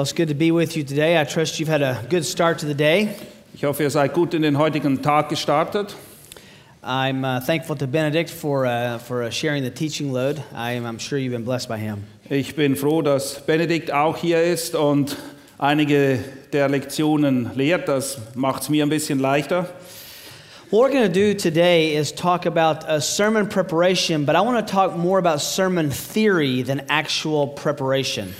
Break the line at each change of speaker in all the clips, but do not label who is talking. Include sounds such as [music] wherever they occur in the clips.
Well, it's good to be with you today. I trust you've had a good start to the day.
Ich hoffe, ihr seid gut in den heutigen Tag gestartet.
I'm uh, thankful to Benedict for, uh, for uh, sharing the teaching load. I am, I'm sure you've been blessed by him.
Ich bin froh, dass Benedikt auch hier ist und einige der Lektionen lehrt. Das macht es mir ein bisschen leichter.
What we're going to do today is talk about uh, sermon preparation, but I want to talk more about sermon theory than actual preparation.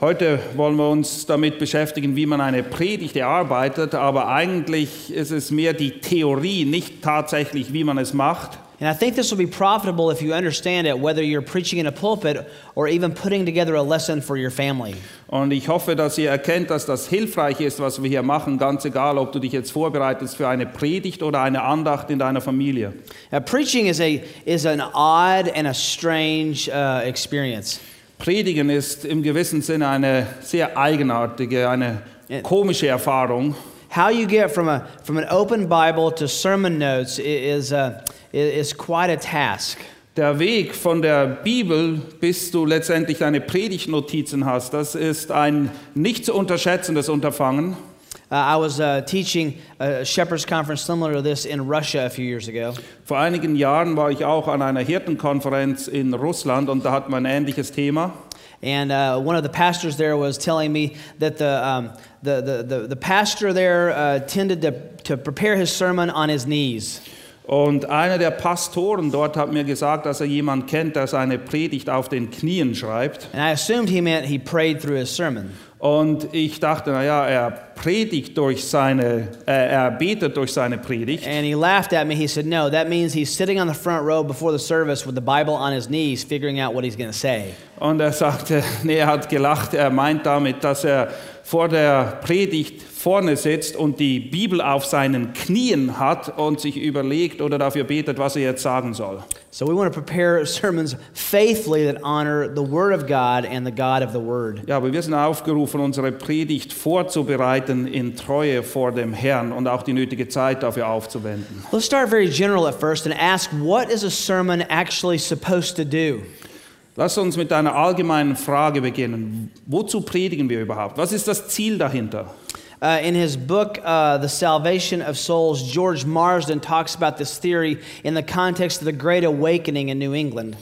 Heute wollen wir uns damit beschäftigen, wie man eine Predigt erarbeitet, aber eigentlich ist es mehr die Theorie, nicht tatsächlich, wie man es macht.
And I think this will be profitable if you understand it, whether you're preaching in a pulpit or even putting together a lesson for your family.
Und ich hoffe, dass ihr erkennt, dass das hilfreich ist, was wir hier machen, ganz egal, ob du dich jetzt vorbereitest für eine Predigt oder eine Andacht in deiner Familie.
Now, preaching is, a, is an odd and a strange uh, experience.
Predigen ist im gewissen Sinne eine sehr eigenartige, eine komische Erfahrung.
How you get from, a, from an open Bible to sermon notes is, i- is quite a task.
Der Weg von der Bibel, bis du letztendlich deine Predigtnotizen hast, das ist ein nicht zu unterschätzendes Unterfangen.
Uh, I was uh, teaching a Shepherd's Conference similar to this in Russia a few years ago.
Vor einigen Jahren war ich auch an einer Hirtenkonferenz in Russland und da hatten wir ein ähnliches Thema.
And uh, one of the pastors there was telling me that the, um, the, the, the, the pastor there uh, tended to, to prepare his sermon on his knees.
Und einer der Pastoren dort hat mir gesagt, dass er jemanden kennt, der seine Predigt auf den Knien schreibt.
And I assumed he meant he prayed through his sermon.
Und ich dachte, naja, er predigt durch seine, äh, er betet durch seine Predigt.
And he laughed at me. He said, No, that means he's sitting on the front row before the service with the Bible on his knees, figuring out what he's going to say.
Und er sagte, [laughs] nee, er hat gelacht, er meint damit, dass er vor der Predigt vorne sitzt und die Bibel auf seinen Knien hat und sich überlegt oder dafür betet, was er jetzt sagen soll.
So we want to prepare sermons faithfully that honor the Word of God and the God of the Word.
Ja, aber wir sind aufgerufen, unsere Predigt vorzubereiten in Treue vor dem Herrn und auch die nötige Zeit dafür aufzuwenden.
Let's start very general at first and ask what is a sermon actually supposed to do?
Lass uns mit einer allgemeinen Frage beginnen. Wozu predigen wir überhaupt? Was ist das Ziel dahinter?
Uh, in his book, uh, The Salvation of Souls, George Marsden talks about this theory in the context of the Great Awakening in New England.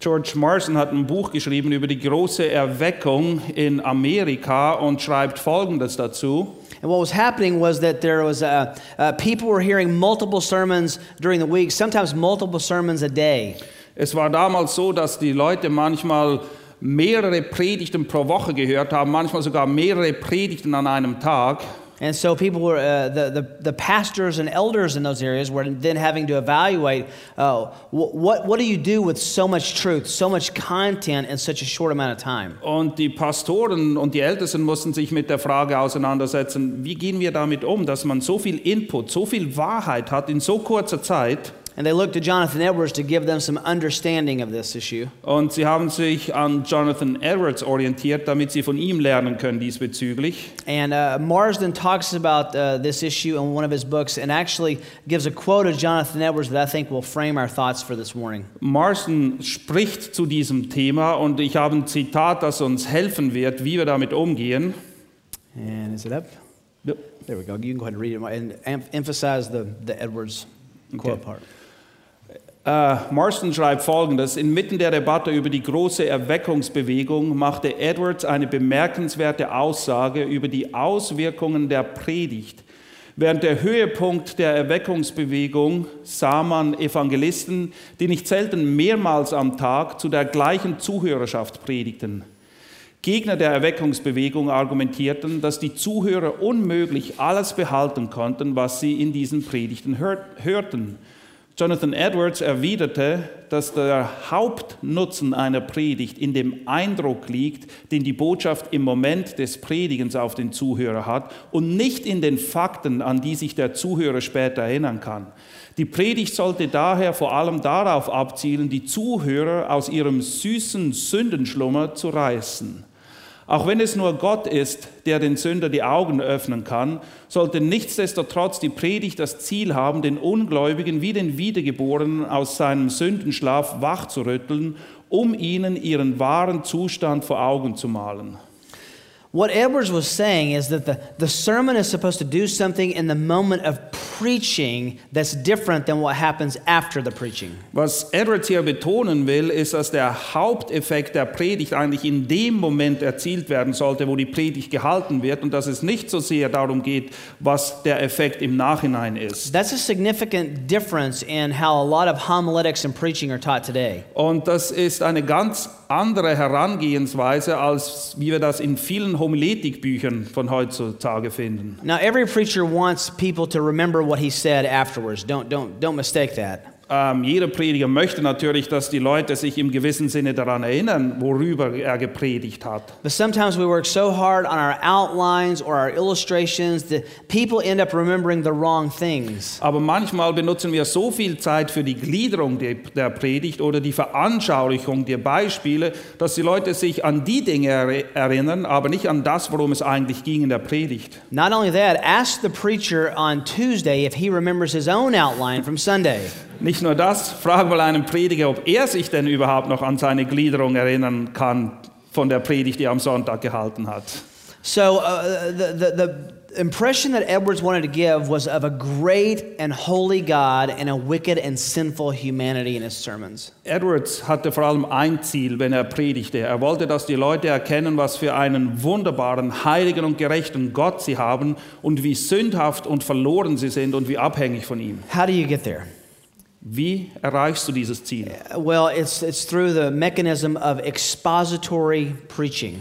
George Marsden hat ein Buch geschrieben über die große Erweckung in Amerika und schreibt Folgendes dazu.
And what was happening was that there was uh, uh, people were hearing multiple sermons during the week, sometimes multiple sermons a day.
Es war damals so, dass die Leute manchmal mehrere Predigten pro Woche gehört haben, manchmal sogar mehrere Predigten an einem Tag.
And so people were, uh, the, the, the pastors and elders in those areas were then having to evaluate uh, wh- what, what do you do with so much truth, so much content in such a short amount of time?
Und die Pastoren und die Ältesten mussten sich mit der Frage auseinandersetzen, wie gehen wir damit um, dass man so viel Input, so viel Wahrheit hat in so kurzer Zeit.
And they looked to Jonathan Edwards to give them some understanding of this issue.
Und sie haben sich an Jonathan Edwards orientiert, damit sie von ihm lernen können diesbezüglich.
And uh, Marsden talks about uh, this issue in one of his books and actually gives a quote of Jonathan Edwards that I think will frame our thoughts for this morning.
Marsden spricht zu diesem Thema und ich habe ein Zitat, das uns helfen wird, wie wir damit umgehen.
And is it up?
Yep.
There we go. You can go ahead and read it and emphasize the, the Edwards quote
Okay.
part.
Äh, Marston schreibt folgendes: Inmitten der Debatte über die große Erweckungsbewegung machte Edwards eine bemerkenswerte Aussage über die Auswirkungen der Predigt. Während der Höhepunkt der Erweckungsbewegung sah man Evangelisten, die nicht selten mehrmals am Tag zu der gleichen Zuhörerschaft predigten. Gegner der Erweckungsbewegung argumentierten, dass die Zuhörer unmöglich alles behalten konnten, was sie in diesen Predigten hör hörten. Jonathan Edwards erwiderte, dass der Hauptnutzen einer Predigt in dem Eindruck liegt, den die Botschaft im Moment des Predigens auf den Zuhörer hat und nicht in den Fakten, an die sich der Zuhörer später erinnern kann. Die Predigt sollte daher vor allem darauf abzielen, die Zuhörer aus ihrem süßen Sündenschlummer zu reißen. Auch wenn es nur Gott ist, der den Sünder die Augen öffnen kann, sollte nichtsdestotrotz die Predigt das Ziel haben, den Ungläubigen wie den Wiedergeborenen aus seinem Sündenschlaf wachzurütteln, um ihnen ihren wahren Zustand vor Augen zu malen.
What Edwards was saying is that the, the sermon is supposed to do something in the moment of preaching that's different than what happens after the preaching.
Was Edwards hier betonen will, ist, dass der Haupteffekt der Predigt eigentlich in dem Moment erzielt werden sollte, wo die Predigt gehalten wird und dass es nicht so sehr darum geht, was der Effekt im Nachhinein ist.
That's a significant difference in how a lot of homiletics and preaching are taught today.
Und das ist eine ganz andere Herangehensweise, als wie wir das in vielen Homiletikbüchern von heutzutage finden.
Now, every preacher wants people to remember what he said afterwards. Don't, don't, don't mistake that.
Ähm, jeder Prediger möchte natürlich, dass die Leute sich im gewissen Sinne daran erinnern, worüber er gepredigt hat.
But sometimes we work so hard on our outlines or our illustrations that people end up remembering the wrong things.
Aber manchmal benutzen wir so viel Zeit für die Gliederung der, der Predigt oder die Veranschaulichung der Beispiele, dass die Leute sich an die Dinge er erinnern, aber nicht an das, worum es eigentlich ging in der Predigt.
Not only that, ask the preacher on Tuesday if he remembers his own outline from Sunday.
Nicht nur das, frag mal einen Prediger, ob er sich denn überhaupt noch an seine Gliederung erinnern kann von der Predigt, die er am Sonntag gehalten hat.
So, uh, the, the, the impression that Edwards wanted to give was of a great and holy God and a wicked and sinful humanity in his sermons.
Edwards hatte vor allem ein Ziel, wenn er predigte. Er wollte, dass die Leute erkennen, was für einen wunderbaren, heiligen und gerechten Gott sie haben und wie sündhaft und verloren sie sind und wie abhängig von ihm.
How do you get there?
Wie erreichst du dieses Ziel?
Well, it's, it's through the mechanism of expository preaching,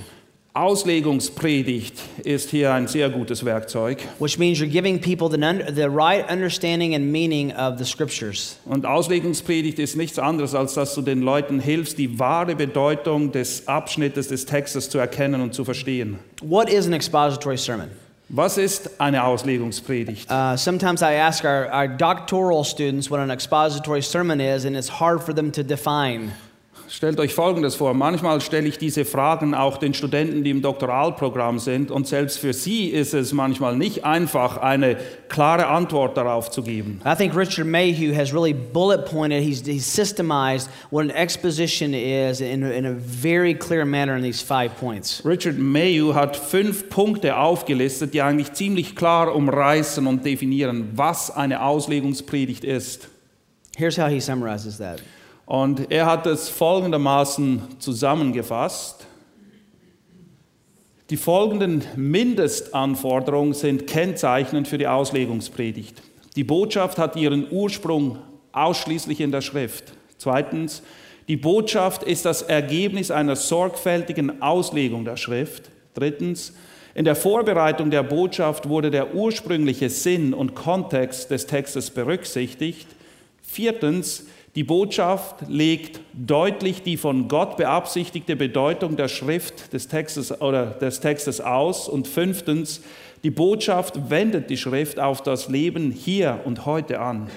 Auslegungspredigt ist hier ein sehr gutes Werkzeug.
which means you're giving people the, the right understanding and meaning of the scriptures.
Und Auslegungspredigt ist nichts anderes, als dass du den Leuten hilfst, die wahre Bedeutung des Abschnittes des Textes zu erkennen und zu verstehen.
What is an expository sermon?
Was ist eine Auslegungspredigt?
Uh, sometimes I ask our, our doctoral students what an expository sermon is, and it's hard for them to define.
Stellt euch Folgendes vor. Manchmal stelle ich diese Fragen auch den Studenten, die im Doktoralprogramm sind. Und selbst für sie ist es manchmal nicht einfach, eine klare Antwort darauf zu geben.
I think Richard Mayhew has really bullet pointed, he's, he's systemized what an exposition is in, a- in a very clear manner in these five points.
Richard Mayu hat fünf Punkte aufgelistet, die eigentlich ziemlich klar umreißen und definieren, was eine Auslegungspredigt ist.
Here's how he summarizes that.
Und er hat es folgendermaßen zusammengefasst. Die folgenden Mindestanforderungen sind kennzeichnend für die Auslegungspredigt. Die Botschaft hat ihren Ursprung ausschließlich in der Schrift. Zweitens, die Botschaft ist das Ergebnis einer sorgfältigen Auslegung der Schrift. Drittens, in der Vorbereitung der Botschaft wurde der ursprüngliche Sinn und Kontext des Textes berücksichtigt. Viertens, die Botschaft legt deutlich die von Gott beabsichtigte Bedeutung der Schrift des Textes oder des Textes aus. Und fünftens, die Botschaft wendet die Schrift auf das Leben hier und heute an.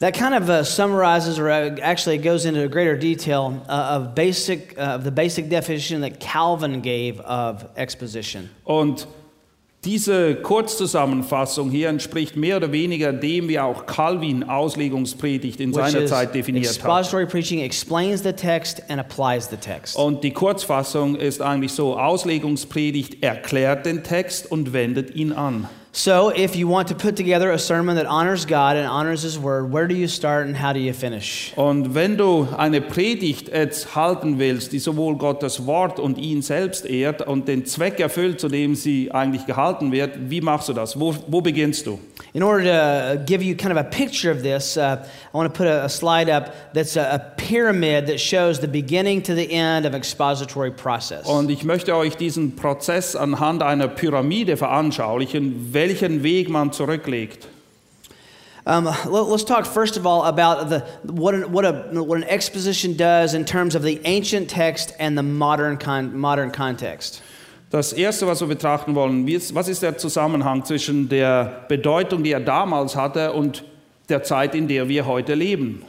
That kind of uh, summarizes, or uh, actually goes into greater detail uh, of basic, uh, of the basic definition that Calvin gave of exposition.
Und diese Kurzzusammenfassung hier entspricht mehr oder weniger dem, wie auch Calvin Auslegungspredigt in seiner Zeit definiert hat.
expository preaching explains the text and applies the text.
Und die Kurzfassung ist eigentlich so, Auslegungspredigt erklärt den Text und wendet ihn an.
So, if you want to put together a sermon that honors God and honors His Word, where do you start and how do you finish?
Und wenn du eine Predigt jetzt halten willst, die sowohl Gottes Wort und ihn selbst ehrt und den Zweck erfüllt, zu dem sie eigentlich gehalten wird, wie machst du das? Wo, wo beginnst du?
In order to give you kind of a picture of this, uh, I want to put a, a slide up that's a, a pyramid that shows the beginning to the end of expository process.
Und ich möchte euch diesen Prozess anhand einer Pyramide veranschaulichen, welchen Weg man zurücklegt.
Um, let, us talk first of all about the, what, an, what, a, what an exposition does in terms of the ancient text and the modern, con, modern context.
Das erste, was wir betrachten wollen, was ist der Zusammenhang zwischen der Bedeutung, die er damals hatte, und der Zeit, in der wir heute leben?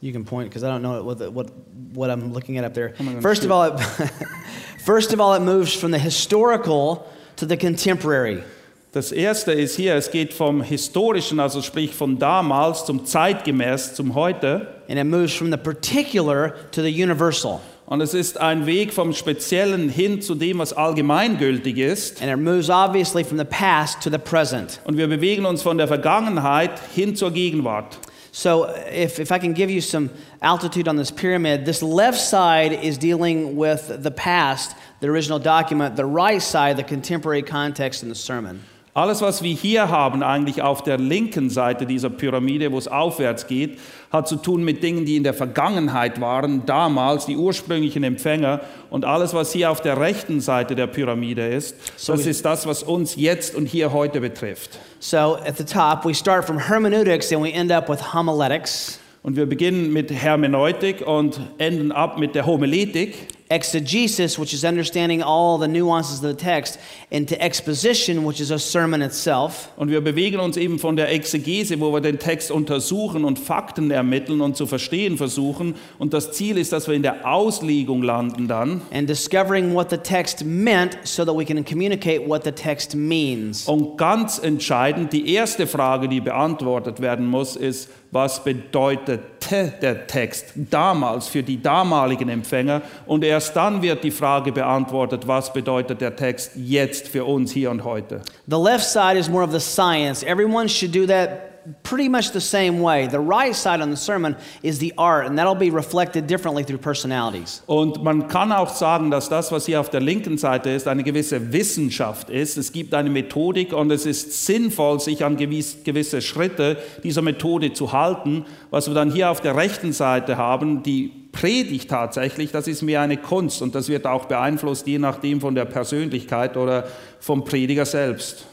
You can point because I don't know what, the, what, what I'm looking at up there. First of all, it, [laughs] first of all, it moves from the historical to the contemporary.
Das erste ist hier, es geht vom historischen, also sprich von damals zum zeitgemäß zum heute.
And it moves from the particular to the universal.
Und es ist ein Weg vom Speziellen hin zu dem, was allgemeingültig ist.
And it moves obviously from the past to the present.
Und wir bewegen uns von der Vergangenheit hin zur Gegenwart.
So, if, if I can give you some altitude on this pyramid, this left side is dealing with the past, the original document, the right side, the contemporary context in the sermon.
Alles, was wir hier haben, eigentlich auf der linken Seite dieser Pyramide, wo es aufwärts geht, hat zu tun mit Dingen, die in der Vergangenheit waren, damals, die ursprünglichen Empfänger. Und alles, was hier auf der rechten Seite der Pyramide ist, so das ist das, was uns jetzt und hier heute betrifft.
So at the top, we start from hermeneutics and we end up with homiletics.
Und wir beginnen mit Hermeneutik und enden ab mit der Homiletik.
Exegesis, which is understanding all the nuances of the text, into exposition, which is a sermon itself.
Und wir bewegen uns eben von der Exegese, wo wir den Text untersuchen und Fakten ermitteln und zu verstehen versuchen. Und das Ziel ist, dass wir in der Auslegung landen dann.
And discovering what the text meant, so that we can communicate what the text means.
Und ganz entscheidend, die erste Frage, die beantwortet werden muss, ist, was bedeutete der Text damals für die damaligen Empfänger und erst dann wird die Frage beantwortet, was bedeutet der Text jetzt für uns hier und heute.
The left side is more of the science. Everyone should do that pretty much the same way. The right side on the sermon is the art, and that'll be reflected differently through personalities.
Und man kann auch sagen, dass das, was hier auf der linken Seite ist, eine gewisse Wissenschaft ist. Es gibt eine Methodik und es ist sinnvoll, sich an gewisse Schritte dieser Methode zu halten. Was wir dann hier auf der rechten Seite haben, die Predigt tatsächlich, das ist mehr eine Kunst und das wird auch beeinflusst, je nachdem von der Persönlichkeit oder vom Prediger selbst.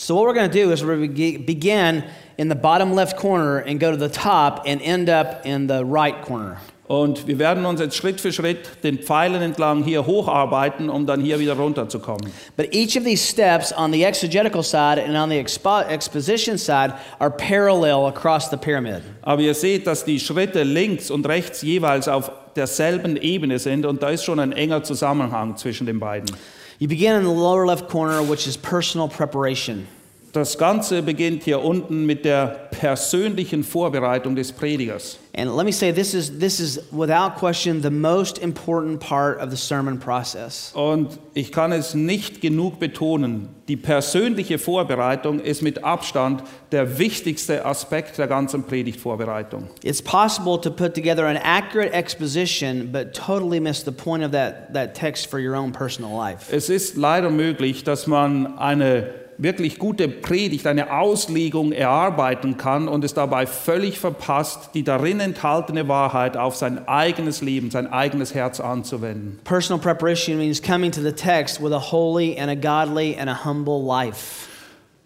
So what we're going to do is we're going to begin in the bottom left corner and go to the top and end up in the right corner.
Und wir werden uns jetzt Schritt für Schritt den Pfeilen entlang hier hocharbeiten, um dann hier wieder runterzukommen.
But each of these steps on the exegetical side and on the expo exposition side are parallel across the pyramid.
Aber ihr seht, dass die Schritte links und rechts jeweils auf derselben Ebene sind und da ist schon ein enger Zusammenhang zwischen den beiden.
You begin in the lower left corner, which is personal preparation.
Das Ganze beginnt hier unten mit der persönlichen Vorbereitung des Predigers.
And let me say, this is, this is without question the most important part of the sermon process.
Und ich kann es nicht genug betonen, die persönliche Vorbereitung ist mit Abstand der wichtigste Aspekt der ganzen Predigtvorbereitung.
It's possible to put together an accurate exposition, but totally miss the point of that, that text for your own personal life.
Es ist leider möglich, dass man eine wirklich gute Predigt, eine Auslegung erarbeiten kann und es dabei völlig verpasst, die darin enthaltene Wahrheit auf sein eigenes Leben, sein eigenes Herz anzuwenden.
Personal preparation means coming to the text with a holy and a godly and a humble life.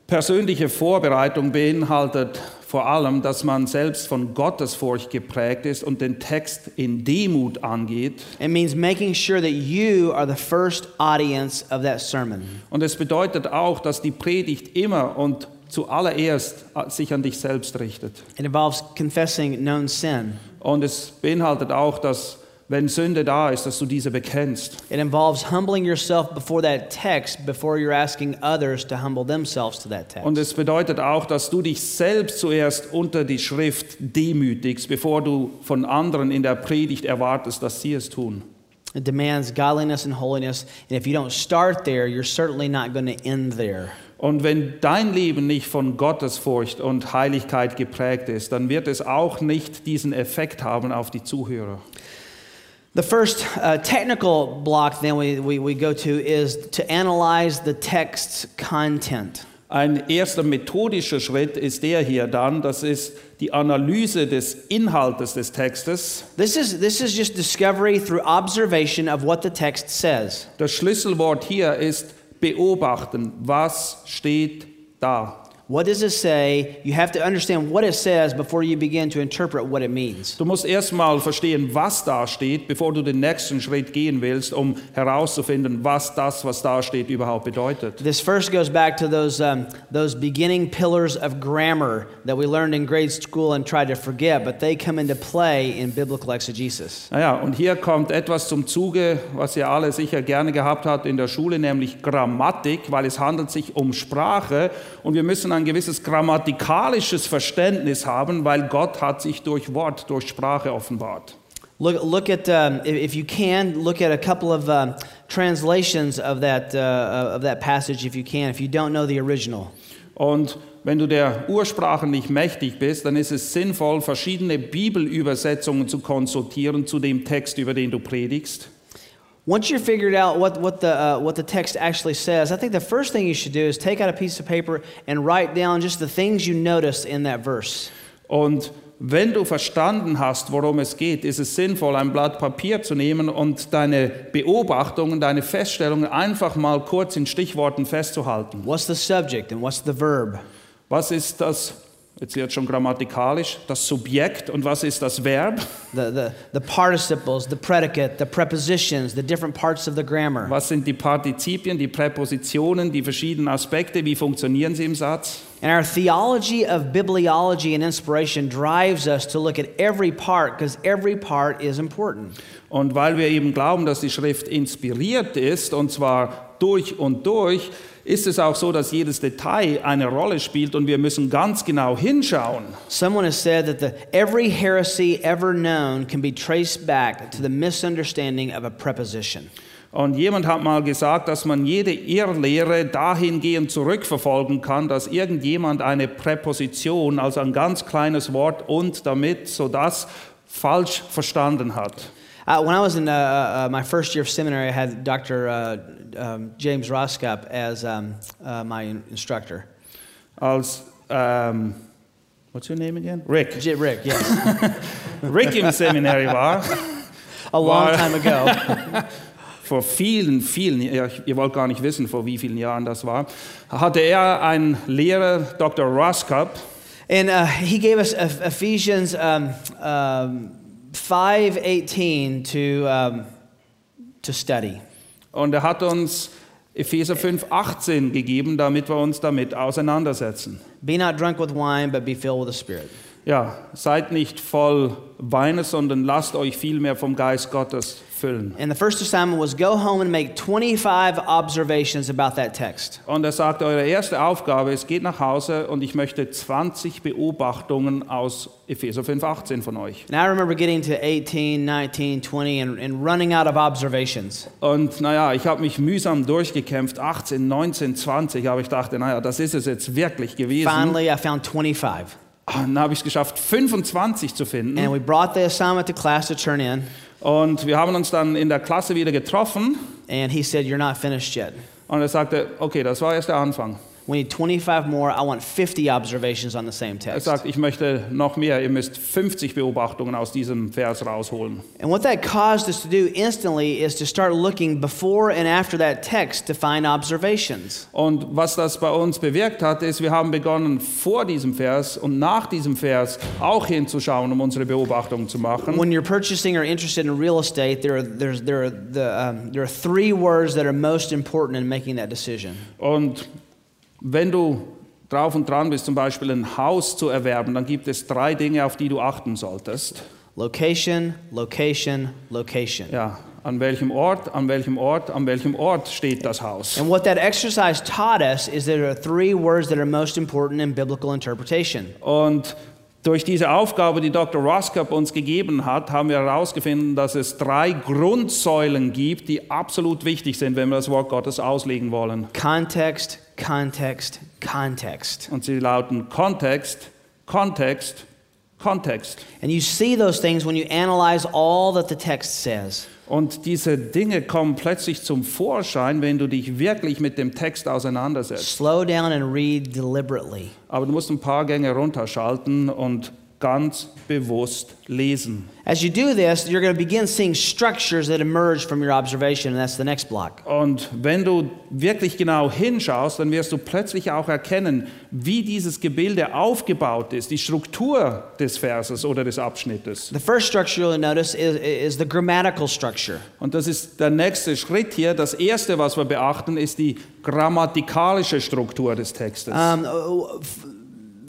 Persönliche Vorbereitung beinhaltet vor allem, dass man selbst von Gottesfurcht geprägt ist und den Text in Demut angeht.
It means making sure that you are the first audience of that sermon.
Und es bedeutet auch, dass die Predigt immer und zuallererst sich an dich selbst richtet.
It involves confessing known sin.
Und es beinhaltet auch, dass wenn Sünde da ist, dass du diese bekennst.
It involves humbling yourself before that text before you're asking others to humble themselves to that text.
Und es bedeutet auch, dass du dich selbst zuerst unter die Schrift demütigst, bevor du von anderen in der Predigt erwartest, dass sie es tun.
It demands godliness and holiness, and if you don't start there, you're certainly not going to end there.
Und wenn dein Leben nicht von Gottesfurcht und Heiligkeit geprägt ist, dann wird es auch nicht diesen Effekt haben auf die Zuhörer.
The first uh, technical block then we, we, we go to is to analyze the text's content.
Ein erster methodischer Schritt ist der hier dann, das ist die Analyse des Inhaltes des Textes.
This is, this is just discovery through observation of what the text says.
Das Schlüsselwort hier ist beobachten, was steht da.
What does it say? You have to understand what it says before you begin to interpret what it means.
Du musst erstmal verstehen, was da steht, bevor du den nächsten Schritt gehen willst, um herauszufinden, was das, was da steht, überhaupt bedeutet.
This first goes back to those, um, those beginning pillars of grammar that we learned in grade school and tried to forget, but they come into play in biblical exegesis.
Naja, und hier kommt etwas zum Zuge, was ihr alle sicher gerne gehabt habt in der Schule, nämlich Grammatik, weil es handelt sich um Sprache und wir müssen ein gewisses grammatikalisches Verständnis haben, weil Gott hat sich durch Wort, durch Sprache offenbart.
Look, look at, um, if, you can, look at a couple of um, translations of that, uh, of that passage if you can, if you don't know the original.
Und wenn du der Ursprache nicht mächtig bist, dann ist es sinnvoll, verschiedene Bibelübersetzungen zu konsultieren zu dem Text, über den du predigst.
Once you've figured out what, what, the, uh, what the text actually says, I think the first thing you should do is take out a piece of paper and write down just the things you noticed in that verse.
Und wenn du verstanden hast, worum es geht, ist es sinnvoll, ein Blatt Papier zu nehmen und deine Beobachtungen, deine Feststellungen einfach mal kurz in Stichworten festzuhalten.
What's the subject and what's the verb?
Was ist das, jetzt wird schon grammatikalisch, das Subjekt und was ist das Verb?
The, the, the participles, the predicate, the prepositions, the different parts of the grammar.
Was sind die Partizipien, die Präpositionen, die verschiedenen Aspekte, wie funktionieren sie im Satz?
And our theology of bibliology and inspiration drives us to look at every part because every part is important.
Und weil wir eben glauben, dass die Schrift inspiriert ist, und zwar durch und durch, ist es auch so, dass jedes Detail eine Rolle spielt und wir müssen ganz genau hinschauen.
Someone has said that the, every heresy ever known can be traced back to the misunderstanding of a preposition.
Und jemand hat mal gesagt, dass man jede Irrlehre dahingehend zurückverfolgen kann, dass irgendjemand eine Präposition, also ein ganz kleines Wort und damit, so das falsch verstanden hat.
Uh, when I was in uh, uh, my first year of seminary, I had Dr. Uh, um, James Roskup as um, uh, my in- instructor.
Als, ähm, what's your name again? Rick.
J- Rick, yes. [laughs]
Rick im Seminary war,
A long
Wow.
time ago. [laughs]
vor vielen, vielen, ihr wollt gar nicht wissen, vor wie vielen Jahren das war, hatte er einen Lehrer, Dr. Roskup,
And uh, he gave us Ephesians um, um, 5.18 to, um, to study.
Und er hat uns Epheser 5,18 gegeben, damit wir uns damit auseinandersetzen.
Be not drunk with wine, but be filled with the Spirit.
Ja, seid nicht voll Weines, sondern lasst euch vielmehr vom Geist Gottes füllen.
And the first assignment was go home and make 25 observations about that text.
Und er sagt, eure erste Aufgabe ist, geht nach Hause und ich möchte 20 Beobachtungen aus Epheser 5,18 von euch.
And I remember getting to 18, 19, 20, and, and running out of observations.
Und naja, ich habe mich mühsam durchgekämpft, 18, 19, 20, aber ich dachte, naja, das ist es jetzt wirklich gewesen.
Finally, I found 25.
Dann habe ich es geschafft, 25 zu finden.
And we brought the assignment to class to turn in.
Und wir haben uns dann in der Klasse wieder getroffen
And he said, You're not finished yet.
und er sagte, okay, das war erst der Anfang.
We need 25 more. I want 50 observations on the same
Er
text.
sagt, ich möchte noch mehr, ihr müsst 50 Beobachtungen aus diesem Vers rausholen.
And what that caused us to do instantly is to start looking before and after that text to find observations.
Und was das bei uns bewirkt hat, ist, wir haben begonnen, vor diesem Vers und nach diesem Vers auch hinzuschauen, um unsere Beobachtungen zu machen.
When you're purchasing or interested in real estate, there are, there's, there, are the, um, there are three words that are most important in making that decision.
Und wenn du drauf und dran bist, zum Beispiel ein Haus zu erwerben, dann gibt es drei Dinge, auf die du achten solltest.
Location, location, location.
Ja, an welchem Ort, an welchem Ort, an welchem Ort steht das Haus.
And what that exercise taught us is there are three words that are most important in biblical interpretation.
Und durch diese Aufgabe, die Dr. Roskop uns gegeben hat, haben wir herausgefunden, dass es drei Grundsäulen gibt, die absolut wichtig sind, wenn wir das Wort Gottes auslegen wollen.
Context, context, context.
Und sie lauten Kontext, Kontext, Kontext.
And you see those things when you analyze all that the text says.
Und diese Dinge kommen plötzlich zum Vorschein, wenn du dich wirklich mit dem Text auseinandersetzt.
Slow down and read deliberately.
Aber du musst ein paar Gänge runterschalten und ganz bewusst lesen.
As you do this, you're going to begin seeing structures that emerge from your observation, and that's the next block.
Und wenn du wirklich genau hinschaust, dann wirst du plötzlich auch erkennen, wie dieses Gebilde aufgebaut ist, die Struktur des Verses oder des Abschnittes.
The first structure you'll notice is, is the grammatical structure.
Und das ist der nächste Schritt hier. Das erste, was wir beachten, ist die grammatikalische Struktur des Textes.
Um,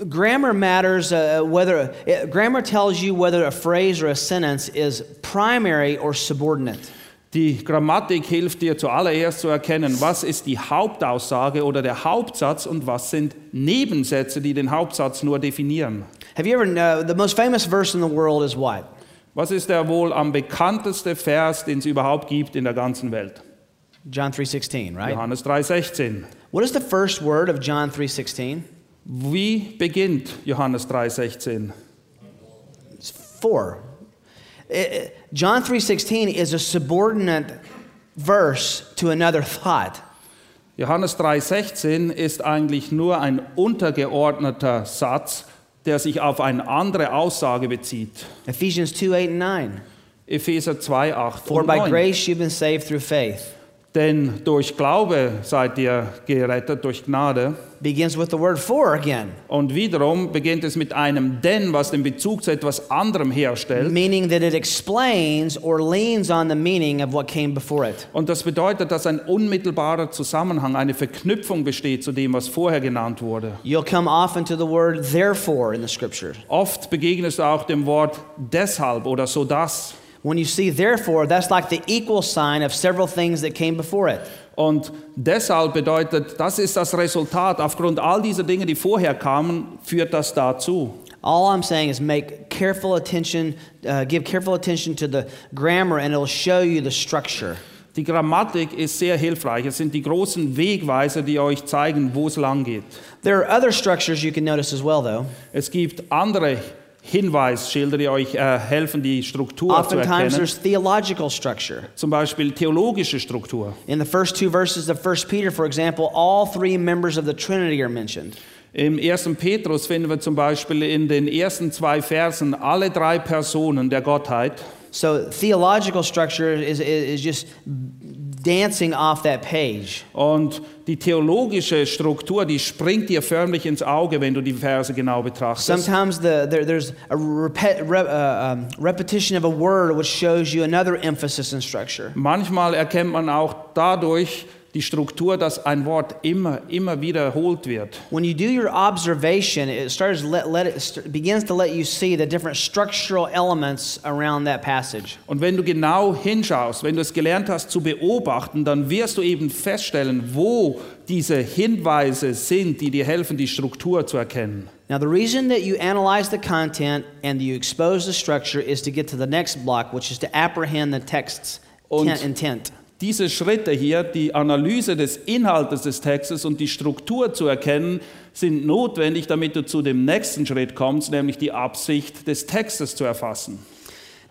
grammar matters uh, whether uh, grammar tells you whether a phrase or a sentence is primary or subordinate.
Die Grammatik hilft dir zuallererst zu erkennen, was ist die Hauptaussage oder der Hauptsatz und was sind Nebensätze, die den Hauptsatz nur definieren.
Have you ever know the most famous verse in the world is what?
Was ist der wohl am bekannteste Vers, den es überhaupt gibt in der ganzen Welt?
John 3:16, right?
Johannes 3,16.
What is the first word of John 3:16?
Wie beginnt Johannes 3,16?
It's 4. Eh, eh, John 3:16 is a subordinate verse to another thought.
Johannes 3,16 ist eigentlich nur ein untergeordneter Satz, der sich auf eine andere Aussage bezieht.
Ephesians 2, 8 and 9.
Epheser 2, 8
For
und
by
9.
grace you've been saved through faith.
Denn durch Glaube seid ihr gerettet, durch Gnade.
Begins with the word for again,
Und wiederum beginnt es mit einem Denn, was den Bezug zu etwas anderem herstellt.
meaning that it explains or leans on the meaning of what came before it.
Und das bedeutet, dass ein unmittelbarer Zusammenhang, eine Verknüpfung besteht zu dem, was vorher genannt wurde.
You'll come often to the word therefore in the scriptures.
Oft begegnest du auch dem Wort deshalb oder so das.
When you see therefore, that's like the equal sign of several things that came before it.
Und deshalb bedeutet, das ist das Resultat. Aufgrund all dieser Dinge, die vorher kamen, führt das dazu.
All I'm saying is make careful attention, uh, give careful attention to the grammar, and it'll show you the structure.
Die Grammatik ist sehr hilfreich. Es sind die großen Wegweiser, die euch zeigen, wo es lang geht.
There are other structures you can notice as well, though.
Es gibt andere Hinweisschilder, die euch äh, helfen, die Struktur zu
Oftentimes
erkennen.
there's theological structure.
Zum Beispiel theologische Struktur.
In the first two verses of 1 Peter, for example, all three members of the Trinity are mentioned.
Im 1. Petrus finden wir zum Beispiel in den ersten zwei Versen alle drei Personen der Gottheit.
So theological structure is, is, is just dancing off that page.
Und die theologische Struktur, die springt dir förmlich ins Auge, wenn du die Verse genau betrachtest.
Sometimes the, there, there's a re, uh, um, repetition of a word which shows you another emphasis and structure.
Manchmal erkennt man auch dadurch die Struktur, dass ein Wort immer, immer wiederholt wird.
When you do your observation, it starts let, let it st- begins to let you see the different structural elements around that passage.
Und wenn du genau hinschaust, wenn du es gelernt hast zu beobachten, dann wirst du eben feststellen, wo diese Hinweise sind, die dir helfen, die Struktur zu erkennen.
Now, the reason that you analyze the content and you expose the structure is to get to the next block, which is to apprehend the text's
Und-
tent- intent.
Diese Schritte hier, die Analyse des Inhaltes des Textes und die Struktur zu erkennen, sind notwendig, damit du zu dem nächsten Schritt kommst, nämlich die Absicht des Textes zu erfassen.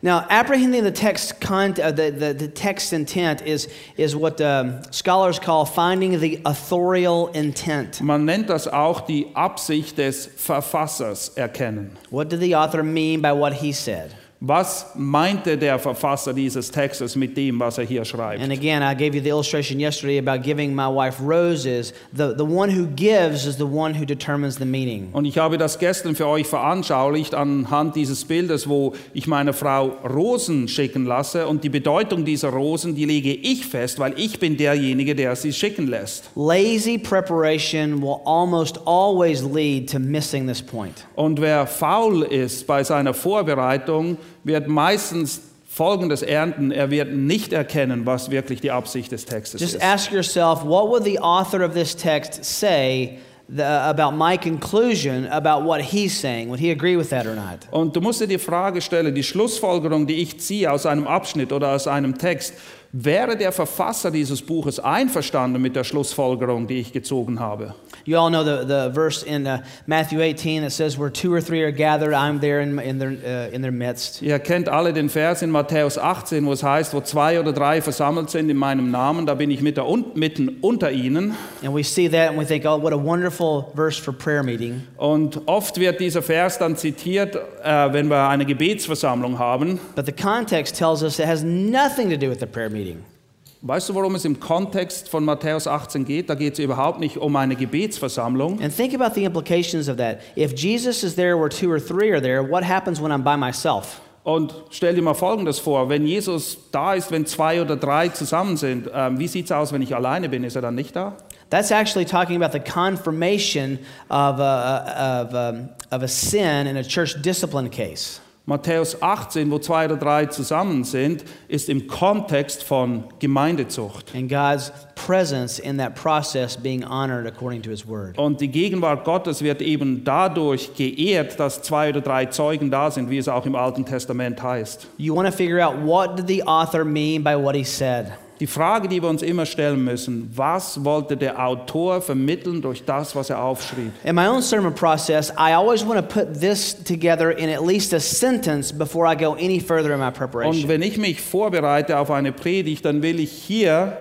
Now, apprehending the text con- uh, the, the, the text intent is, is what um, scholars call finding the authorial intent.
Man nennt das auch die Absicht des Verfassers erkennen.
What did the author mean by what he said?
Was meinte der Verfasser dieses Textes mit dem, was er hier schreibt?
And again, I gave you the illustration yesterday about giving my wife roses. The, the one who gives is the one who determines the meaning.
Und ich habe das gestern für euch veranschaulicht anhand dieses Bildes, wo ich meiner Frau Rosen schicken lasse und die Bedeutung dieser Rosen, die lege ich fest, weil ich bin derjenige, der sie schicken lässt.
Lazy preparation will almost always lead to missing this point.
Und wer faul ist bei seiner Vorbereitung, wird meistens Folgendes ernten. Er wird nicht erkennen, was wirklich die Absicht des Textes
Just
ist.
ask yourself what would the author of this text say the, about my conclusion about what he's saying? Would he agree with that or not?
Und du musst dir die Frage stellen, die Schlussfolgerung, die ich ziehe aus einem Abschnitt oder aus einem Text, Wäre der Verfasser dieses Buches einverstanden mit der Schlussfolgerung, die ich gezogen habe?
You all know the, the verse in uh, Matthew 18 that says, Where two or three are gathered, I'm there in, in, their, uh, in their midst.
Ihr kennt alle den Vers in Matthäus 18, wo es heißt, wo zwei oder drei versammelt sind in meinem Namen, da bin ich mit der, un, mitten unter ihnen.
And we see that and we think, oh, what a wonderful verse for prayer meeting.
Und oft wird dieser Vers dann zitiert, äh, wenn wir eine Gebetsversammlung haben.
But the context tells us it has nothing to do with the prayer meeting.
Weißt du, worum es im Kontext von Matthäus 18 geht? Da geht es überhaupt nicht um eine Gebetsversammlung.
And think about the implications of that. If Jesus is there where two or three are there, what happens when I'm by myself?
Und stell dir mal Folgendes vor, wenn Jesus da ist, wenn zwei oder drei zusammen sind, ähm, wie sieht es aus, wenn ich alleine bin? Ist er dann nicht da?
That's actually talking about the confirmation of a, of, um, of a sin in a church discipline case.
Matthäus 18, wo zwei oder drei zusammen sind, ist im Kontext von Gemeindezucht.
And God's presence in that process being honored according to his word.
Und die Gegenwart Gottes wird eben dadurch geehrt, dass zwei oder drei Zeugen da sind, wie es auch im Alten Testament heißt.
You want to figure out what did the author mean by what he said?
Die Frage, die wir uns immer stellen müssen, was wollte der Autor vermitteln durch das, was er aufschrieb?
In my own sermon process, I always want to put this together in at least a sentence before I go any further in my
Und
preparation.
wenn ich mich vorbereite auf eine Predigt, dann will ich hier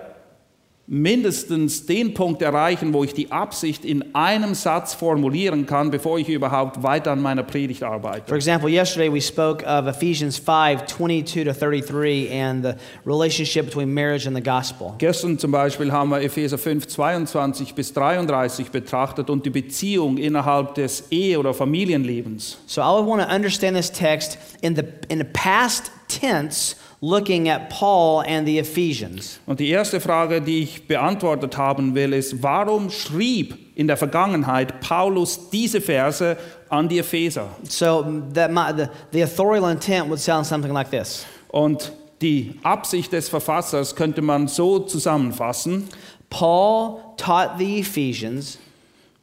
mindestens den Punkt erreichen, wo ich die Absicht in einem Satz formulieren kann, bevor ich überhaupt weiter an meiner Predigt
For
arbeite.
example, yesterday we spoke of Ephesians 5 22 to 33 and the relationship between marriage and the gospel.
Gestern zum Beispiel haben wir Epheser 5, 22 bis 33 betrachtet und die Beziehung innerhalb des Ehe- oder Familienlebens.
So I would want to understand this text in the, in the past tense, looking at Paul and the Ephesians.
Und die erste Frage, die ich beantwortet haben will, ist, warum schrieb in der Vergangenheit Paulus diese Verse an die Epheser?
So that my, the, the authorial intent would sound something like this.
Und die Absicht des Verfassers könnte man so zusammenfassen.
Paul taught the Ephesians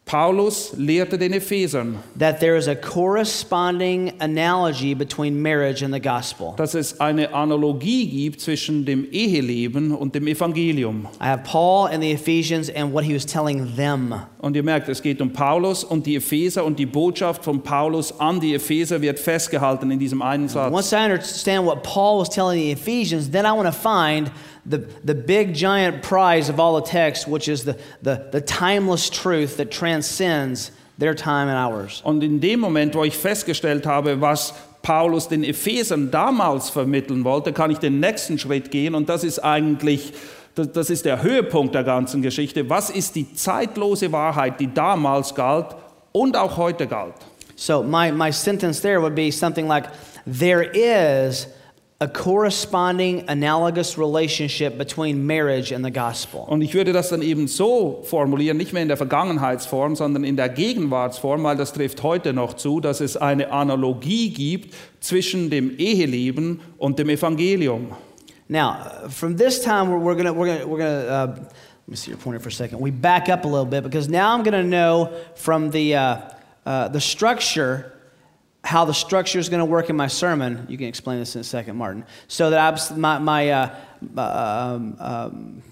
Paulus lehrte den Ephesern,
that there is a corresponding analogy between marriage and the gospel.
dass es eine Analogie gibt zwischen dem Eheleben und dem Evangelium.
I have Paul and the Ephesians and what he was telling them.
Und ihr merkt, es geht um Paulus und die Epheser und die Botschaft von Paulus an die Epheser wird festgehalten in diesem einen Satz.
Once I understand what Paul was telling the Ephesians, then I want to find the, the big giant prize of all the text, which is the, the, the timeless truth that transcends their time and ours.
Und in dem Moment, wo ich festgestellt habe, was Paulus den Ephesern damals vermitteln wollte, kann ich den nächsten Schritt gehen und das ist eigentlich, das, das ist der Höhepunkt der ganzen Geschichte. Was ist die zeitlose Wahrheit, die damals galt und auch heute galt?
So my, my sentence there would be something like there is a corresponding analogous relationship between marriage and the gospel.
Und ich würde das dann eben so formulieren, nicht mehr in der Vergangenheitsform, sondern in der Gegenwartsform, weil das trifft heute noch zu, dass es eine Analogie gibt zwischen dem Eheleben und dem Evangelium.
Now, from this time, we're, we're gonna we're gonna we're gonna. Uh, let me see your pointer for a second. We back up a little bit because now I'm gonna know from the uh, uh, the structure how the structure is going to work in my sermon. You can explain this in a second, Martin. So that I'm, my my uh, um, um,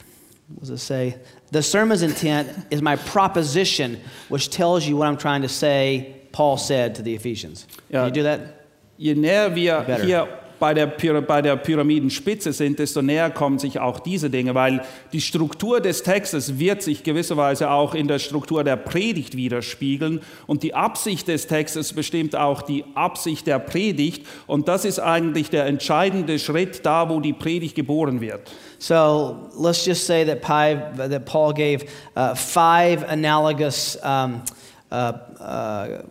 what does it say? The sermon's intent is my proposition, which tells you what I'm trying to say. Paul said to the Ephesians. Can you do that?
Je wir hier bei der, bei der Pyramidenspitze sind, desto näher kommen sich auch diese Dinge, weil die Struktur des Textes wird sich gewisserweise auch in der Struktur der Predigt widerspiegeln und die Absicht des Textes bestimmt auch die Absicht der Predigt und das ist eigentlich der entscheidende Schritt da, wo die Predigt geboren wird.
So let's just say that Paul gave uh, five analogous um, uh, uh,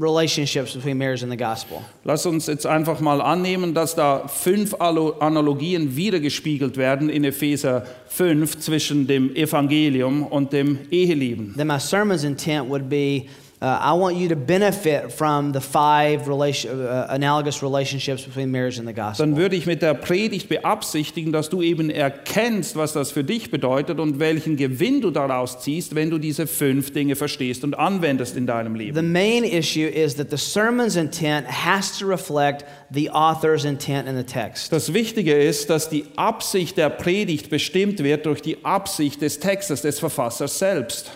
relationships between marriage and the gospel.
Lass uns jetzt einfach mal annehmen, dass da fünf Alo- Analogien wiedergespiegelt werden in Epheser 5 zwischen dem Evangelium und dem Eheleben.
Then my sermon's intent would be Uh, I want you to benefit from the five relation, uh, analogous relationships between marriage and the gospel.
dann würde ich mit der Predigt beabsichtigen, dass du eben erkennst, was das für dich bedeutet und welchen Gewinn du daraus ziehst, wenn du diese fünf Dinge verstehst und anwendest in deinem Leben.
The main issue is that the sermon's intent has to reflect the author's intent in the text.
Das Wichtige ist, dass die Absicht der Predigt bestimmt wird durch die Absicht des Textes, des Verfassers selbst.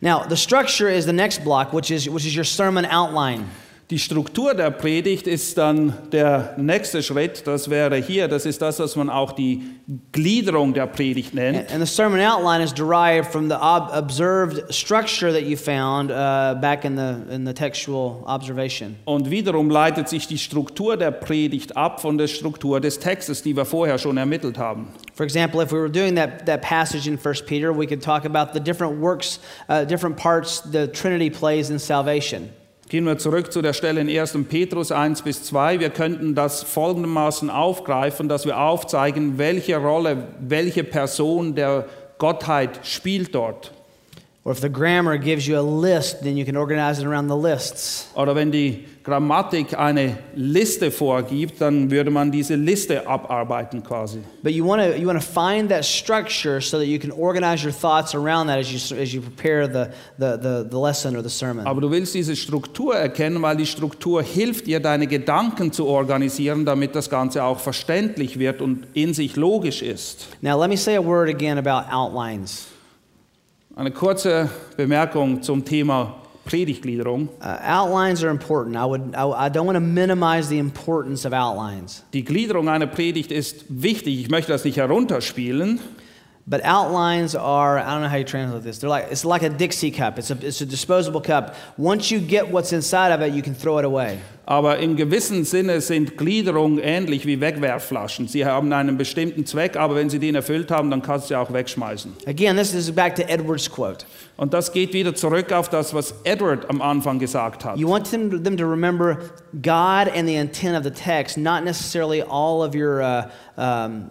Now, the structure is the next block, which is, which is your sermon outline.
Die Struktur der Predigt ist dann der nächste Schritt. Das wäre hier, das ist das, was man auch die Gliederung der Predigt nennt.
And the sermon outline is derived from the ob- observed structure that you found uh, back in the, in the textual observation.
Und wiederum leitet sich die Struktur der Predigt ab von der Struktur des Textes, die wir vorher schon ermittelt haben.
For example, if we were doing that, that passage in 1 Peter, we could talk about the different works, uh, different parts the Trinity plays in salvation.
Gehen wir zurück zu der Stelle in 1. Petrus 1 bis 2. Wir könnten das folgendermaßen aufgreifen, dass wir aufzeigen, welche Rolle, welche Person der Gottheit spielt dort.
Or if the grammar gives you a list, then you can organize it around the lists.
Oder wenn die Grammatik eine Liste vorgibt, dann würde man diese Liste abarbeiten quasi.
But you want to you want to find that structure so that you can organize your thoughts around that as you as you prepare the, the, the, the lesson or the sermon.
Aber du willst diese Struktur erkennen, weil die Struktur hilft dir, deine Gedanken zu organisieren, damit das Ganze auch verständlich wird und in sich logisch ist.
Now let me say a word again about outlines.
Eine kurze Bemerkung zum Thema Predigtgliederung.
Uh, outlines are important. I would I, I don't want to minimize the importance of outlines.
Die Gliederung einer Predigt ist wichtig. Ich möchte das nicht herunterspielen.
But outlines are, I don't know how you translate this. They're like, it's like a Dixie cup. It's a, it's a disposable cup. Once you get what's inside of it, you can throw it away.
Aber im gewissen Sinne sind Gliederungen ähnlich wie Wegwerfflaschen. Sie haben einen bestimmten Zweck, aber wenn sie den erfüllt haben, dann kannst du sie auch wegschmeißen.
Again, this is back to Edward's quote.
Und das geht wieder zurück auf das, was Edward am Anfang gesagt hat.
You want them, them to remember God and the intent of the text, not necessarily all of your, uh, um,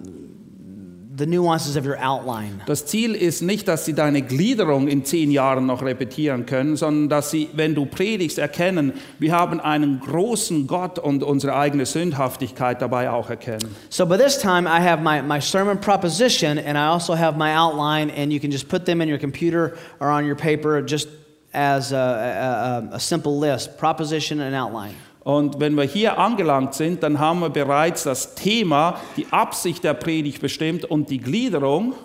the nuances of your outline.
Das Ziel ist nicht, dass sie deine Gliederung in zehn Jahren noch repetieren können, sondern dass sie, wenn du predigst, erkennen, wir haben einen großen Gott und unsere eigene Sündhaftigkeit dabei auch erkennen.
So by this time, I have my, my sermon proposition and I also have my outline, and you can just put them in your computer or on your paper just as a, a, a simple list proposition and outline.
Und wenn wir hier angelangt sind, dann haben wir bereits das Thema, die Absicht der Predigt bestimmt und die Gliederung.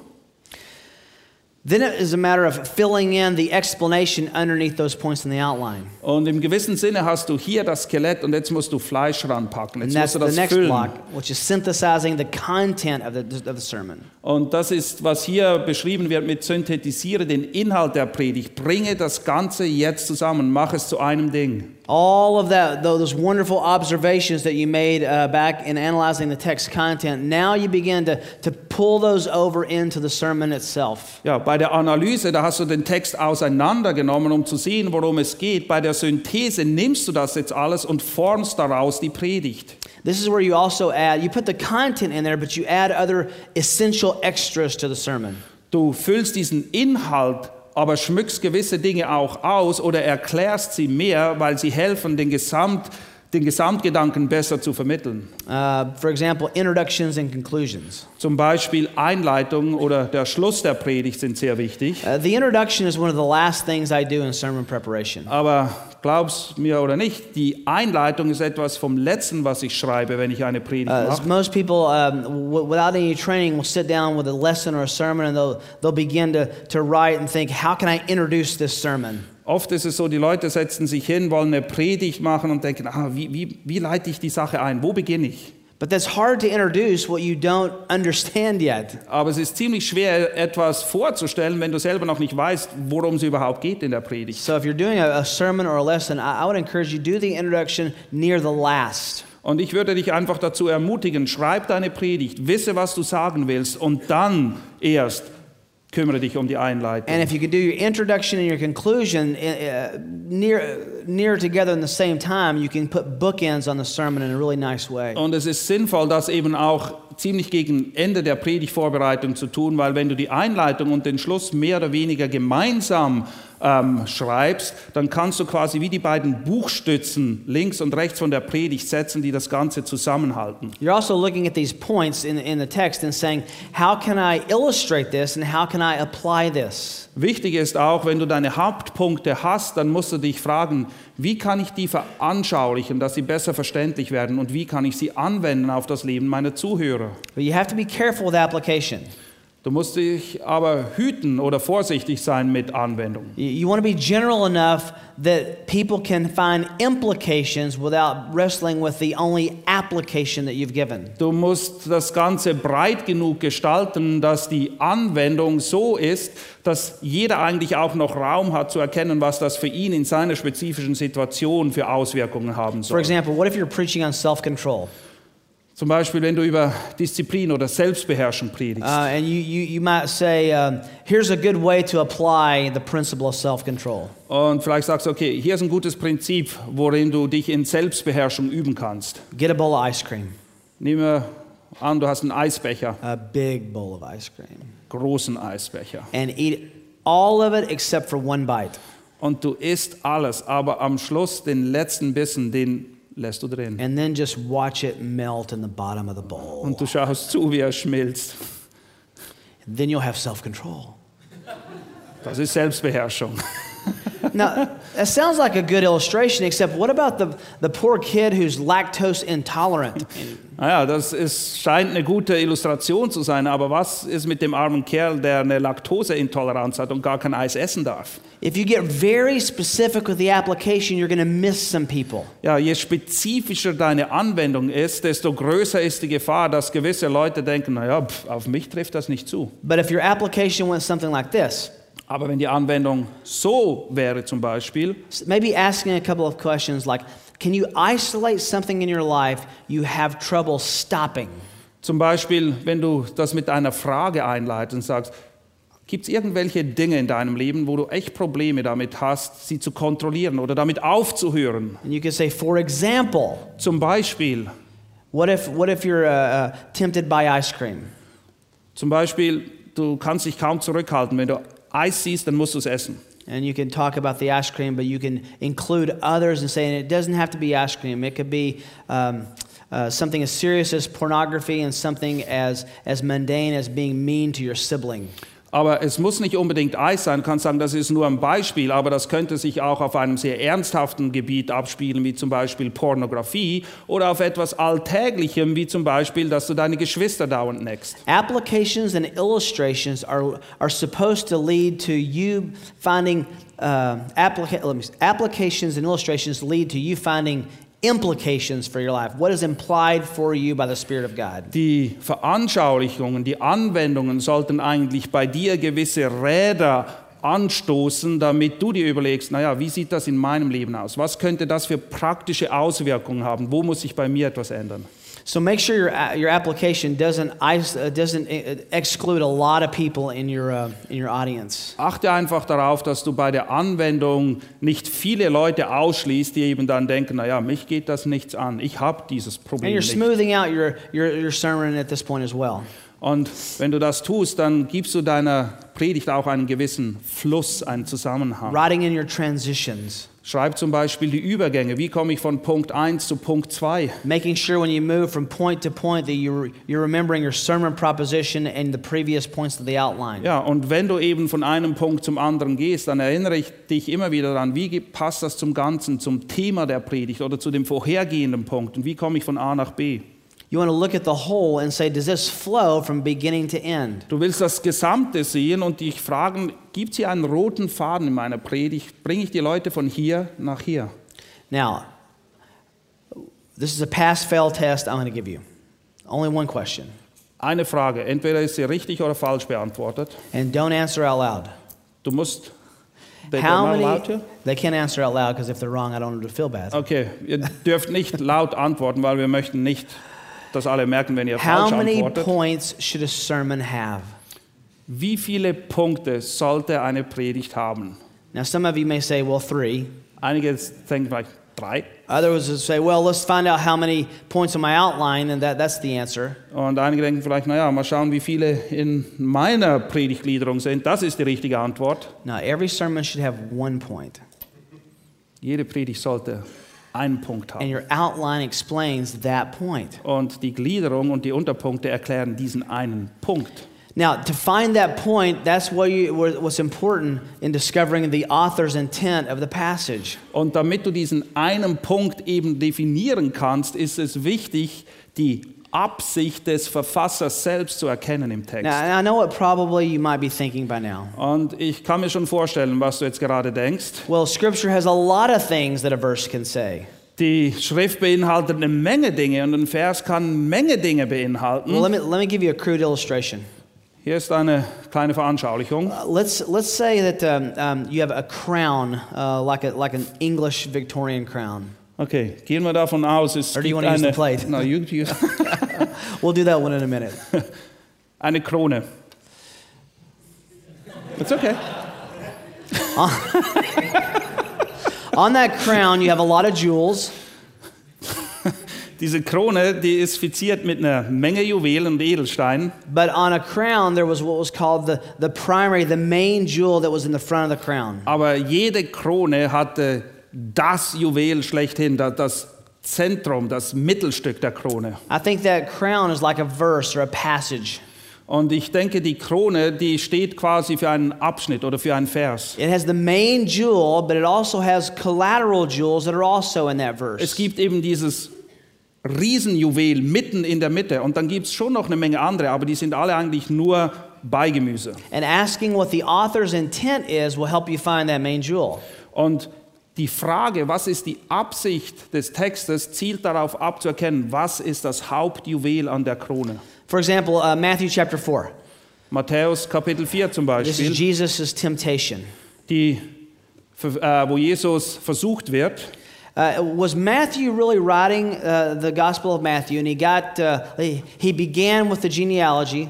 Then it is a matter of filling in the explanation underneath those points in the outline.
Und im gewissen Sinne hast du hier das Skelett und jetzt musst du Fleisch ranpacken. Jetzt musst du
the
das
next
füllen.
block, which is synthesizing the content of the, of the sermon.
Und das ist, was hier beschrieben wird mit synthetisiere den Inhalt der Predigt. Bringe das Ganze jetzt zusammen, mach es zu einem Ding.
All of that, those wonderful observations that you made uh, back in analyzing the text content, now you begin to, to pull those over into the sermon itself.
Ja, bei der Analyse, da hast du den Text auseinandergenommen, um zu sehen, worum es geht. Bei der Synthese nimmst du das jetzt alles und formst daraus die Predigt.
This is where you also add, you put the content in there, but you add other essential extras to the sermon.
Du füllst diesen Inhalt, aber schmückst gewisse Dinge auch aus oder erklärst sie mehr, weil sie helfen, den, Gesamt, den Gesamtgedanken besser zu vermitteln.
Uh, for example, introductions and conclusions.
Zum Beispiel Einleitung oder der Schluss der Predigt sind sehr wichtig.
Uh, the introduction is one of the last things I do in sermon preparation.
Aber glaub's mir oder nicht, die Einleitung ist etwas vom Letzten, was ich schreibe, wenn ich eine Predigt
Uh,
mache.
most people, um, without any training, will sit down with a lesson or a sermon and they'll, they'll begin to, to write and think, how can I introduce this sermon?
Oft ist es so, die Leute setzen sich hin, wollen eine Predigt machen und denken, ah, wie, wie, wie leite ich die Sache ein? Wo beginne ich?
But that's hard to introduce what you don't understand yet.
Aber es ist ziemlich schwer, etwas vorzustellen, wenn du selber noch nicht weißt, worum es überhaupt geht in der Predigt.
So if you're doing a, sermon or a lesson, I, would encourage you do the introduction near the last.
Und ich würde dich einfach dazu ermutigen, schreib deine Predigt, wisse, was du sagen willst und dann erst kümmere dich um die Einleitung.
And if you could do your introduction and your conclusion uh, near, near together in the same time, you can put bookends on the sermon in a really nice way.
Und es ist sinnvoll, das eben auch ziemlich gegen Ende der Predigtvorbereitung zu tun, weil wenn du die Einleitung und den Schluss mehr oder weniger gemeinsam ähm, schreibst, dann kannst du quasi wie die beiden Buchstützen links und rechts von der Predigt setzen, die das Ganze zusammenhalten.
You're also looking at these points in, in the text and saying, how can I illustrate this and how can I apply this?
Wichtig ist auch, wenn du deine Hauptpunkte hast, dann musst du dich fragen, wie kann ich die veranschaulichen, dass sie besser verständlich werden und wie kann ich sie anwenden auf das Leben meiner Zuhörer.
But you have to be careful with application.
Du musst dich aber hüten oder vorsichtig sein mit Anwendung.
You, want to be general enough that people can find implications without wrestling with the only application that you've given.
Du musst das Ganze breit genug gestalten, dass die Anwendung so ist, dass jeder eigentlich auch noch Raum hat zu erkennen, was das für ihn in seiner spezifischen Situation für Auswirkungen haben
For
soll.
example, what if you're preaching on self control?
Zum Beispiel, wenn du über Disziplin oder Selbstbeherrschung predigst.
Uh, and you, you, you might say, um, here's a good way to apply the principle of self control.
Und vielleicht sagst du, okay, hier ist ein gutes Prinzip, worin du dich in Selbstbeherrschung üben kannst.
Get a bowl of ice cream,
Nehme an, du hast einen Eisbecher,
a big bowl of ice cream,
großen Eisbecher.
and eat all of it except for one bite.
Und du isst alles, aber am Schluss den letzten Bissen, den lässt du.
And then just watch it melt in the bottom of the bowl.
Und du schaust zu, wie er schmilzt.
Then you'll have self control.
Das ist Selbstbeherrschung.
Now, that sounds like a good illustration, except what about the, the poor kid who's lactose intolerant? [laughs]
Naja, das ist, scheint eine gute Illustration zu sein, aber was ist mit dem armen Kerl, der eine Laktoseintoleranz hat und gar kein Eis essen darf?
If you get very specific with the application, you're going to miss some people.
Ja, je spezifischer deine Anwendung ist, desto größer ist die Gefahr, dass gewisse Leute denken, naja, pf, auf mich trifft das nicht zu.
But if your application went something like this,
Aber wenn die Anwendung so wäre zum Beispiel,
maybe asking a couple of questions like, can you isolate something in your life you have trouble stopping?
zum Beispiel, wenn du das mit einer Frage einleitest und sagst, gibt es irgendwelche Dinge in deinem Leben, wo du echt Probleme damit hast, sie zu kontrollieren oder damit aufzuhören?
And you could say, for example,
Zum Beispiel,
what if, what if you're uh, uh, tempted by ice cream?
zum Beispiel, du kannst dich kaum zurückhalten. Wenn du Eis siehst, dann musst du es essen.
And you can talk about the ice cream, but you can include others and say and it doesn't have to be ice cream. It could be um, uh, something as serious as pornography and something as, as mundane as being mean to your sibling.
Aber es muss nicht unbedingt Eis sein. Du kannst sagen, das ist nur ein Beispiel, aber das könnte sich auch auf einem sehr ernsthaften Gebiet abspielen, wie zum Beispiel Pornografie, oder auf etwas Alltäglichem, wie zum Beispiel, dass du deine Geschwister dauernd neckst.
Applications and illustrations are, are supposed to lead to you finding, uh, applica- applications and illustrations lead to you finding implications for your life. What is implied for you by the Spirit of God?
Die Veranschaulichungen, die Anwendungen sollten eigentlich bei dir gewisse Räder anstoßen, damit du dir überlegst, naja, wie sieht das in meinem Leben aus? Was könnte das für praktische Auswirkungen haben? Wo muss sich bei mir etwas ändern?
So make sure your, your application doesn't, uh, doesn't uh, exclude a lot of people in your, uh, in your audience.
Achte einfach darauf, dass du bei der Anwendung nicht viele Leute ausschließt, die eben dann denken, naja, mich geht das nichts an, ich habe dieses
And
Problem
you're
nicht.
smoothing out your, your, your sermon at this point as well.
Und wenn du das tust, dann gibst du deiner Predigt auch einen gewissen Fluss, einen Zusammenhang.
Writing in your transitions.
Schreib zum Beispiel die Übergänge. Wie komme ich von Punkt 1 zu Punkt 2?
Making sure when you move from point to point that you're, you're remembering your sermon proposition and the previous points of the outline.
Ja, und wenn du eben von einem Punkt zum anderen gehst, dann erinnere ich dich immer wieder daran, wie passt das zum Ganzen, zum Thema der Predigt oder zu dem vorhergehenden Punkt und wie komme ich von A nach B?
You want to look at the whole and say, does this flow from beginning to end?
Du willst das Gesamte sehen und dich fragen, gibt es hier einen roten Faden in meiner Predigt? Bringe ich die Leute von hier nach hier?
Now, this is a pass fail test I'm going to give you. Only one question.
Eine Frage, entweder ist sie richtig oder falsch beantwortet.
And don't answer out loud.
Du musst... They-
How many? They can't answer out loud because if they're wrong, I don't want to feel bad.
Okay, ihr dürft nicht laut antworten, weil wir möchten nicht, dass alle merken, wenn ihr
How
falsch
many
antwortet.
points should a sermon have?
Wie viele Punkte sollte eine Predigt haben?
Now, some of you may say, well, three.
Einige denken vielleicht drei.
Others would say, well, let's find out how many points on my outline, and that, that's the answer.
Und einige denken vielleicht, naja, mal schauen, wie viele in meiner Predigtgliederung sind. Das ist die richtige Antwort.
Now, every sermon should have one point,
Jede Predigt sollte einen Punkt
and
haben.
your outline explains that point.
Und die Gliederung und die Unterpunkte erklären diesen einen Punkt.
Now, to find that point, that's what you, what's important in discovering the author's intent of the passage.
Und damit du diesen einen Punkt eben definieren kannst, ist es wichtig, die Absicht des Verfassers selbst zu erkennen im Text.
Now, I know what probably you might be thinking by now.
Und ich kann mir schon vorstellen, was du jetzt gerade denkst.
Well, Scripture has a lot of things that a verse can say.
Die Schrift beinhaltet eine Menge Dinge und ein Vers kann eine Menge Dinge
Well,
beinhalten.
let me, let me give you a crude illustration.
Hier ist eine kleine Veranschaulichung.
Uh, let's, let's say that um, um, you have a crown, uh, like, a, like an English Victorian crown.
Okay, gehen wir davon aus, es
Or do you
gibt
wanna use
eine,
the plate?
No, you use, [laughs]
We'll do that one in a minute. [laughs]
eine Krone. It's okay. [laughs]
On that crown, you have a lot of jewels,
Diese Krone, die ist fiziert mit einer Menge Juwelen und Edelsteinen.
but on a crown, there was what was called the, the primary, the main jewel that was in the front of the crown.
Aber jede Krone hatte das Juwel schlechthin, da- das Zentrum, das Mittelstück der Krone.
I think that crown is like a verse or a passage.
Und ich denke, die Krone, die steht quasi für einen Abschnitt oder für einen Vers.
It has the main jewel, but it also has collateral jewels that are also in that verse.
Es gibt eben dieses Riesenjuwel mitten in der Mitte und dann gibt es schon noch eine Menge andere, aber die sind alle eigentlich nur Beigemüse.
And asking what the author's intent is will help you find that main jewel.
Und die Frage, was ist die Absicht des Textes, zielt darauf abzuerkennen, was ist das Hauptjuwel an der Krone.
For example, uh, Matthew chapter 4.
Matthäus Kapitel 4 zum
This is
Beispiel,
Jesus' temptation.
die, äh, wo Jesus versucht wird.
Uh, was Matthew really writing uh, the Gospel of Matthew? And he got, uh, he, began with the genealogy.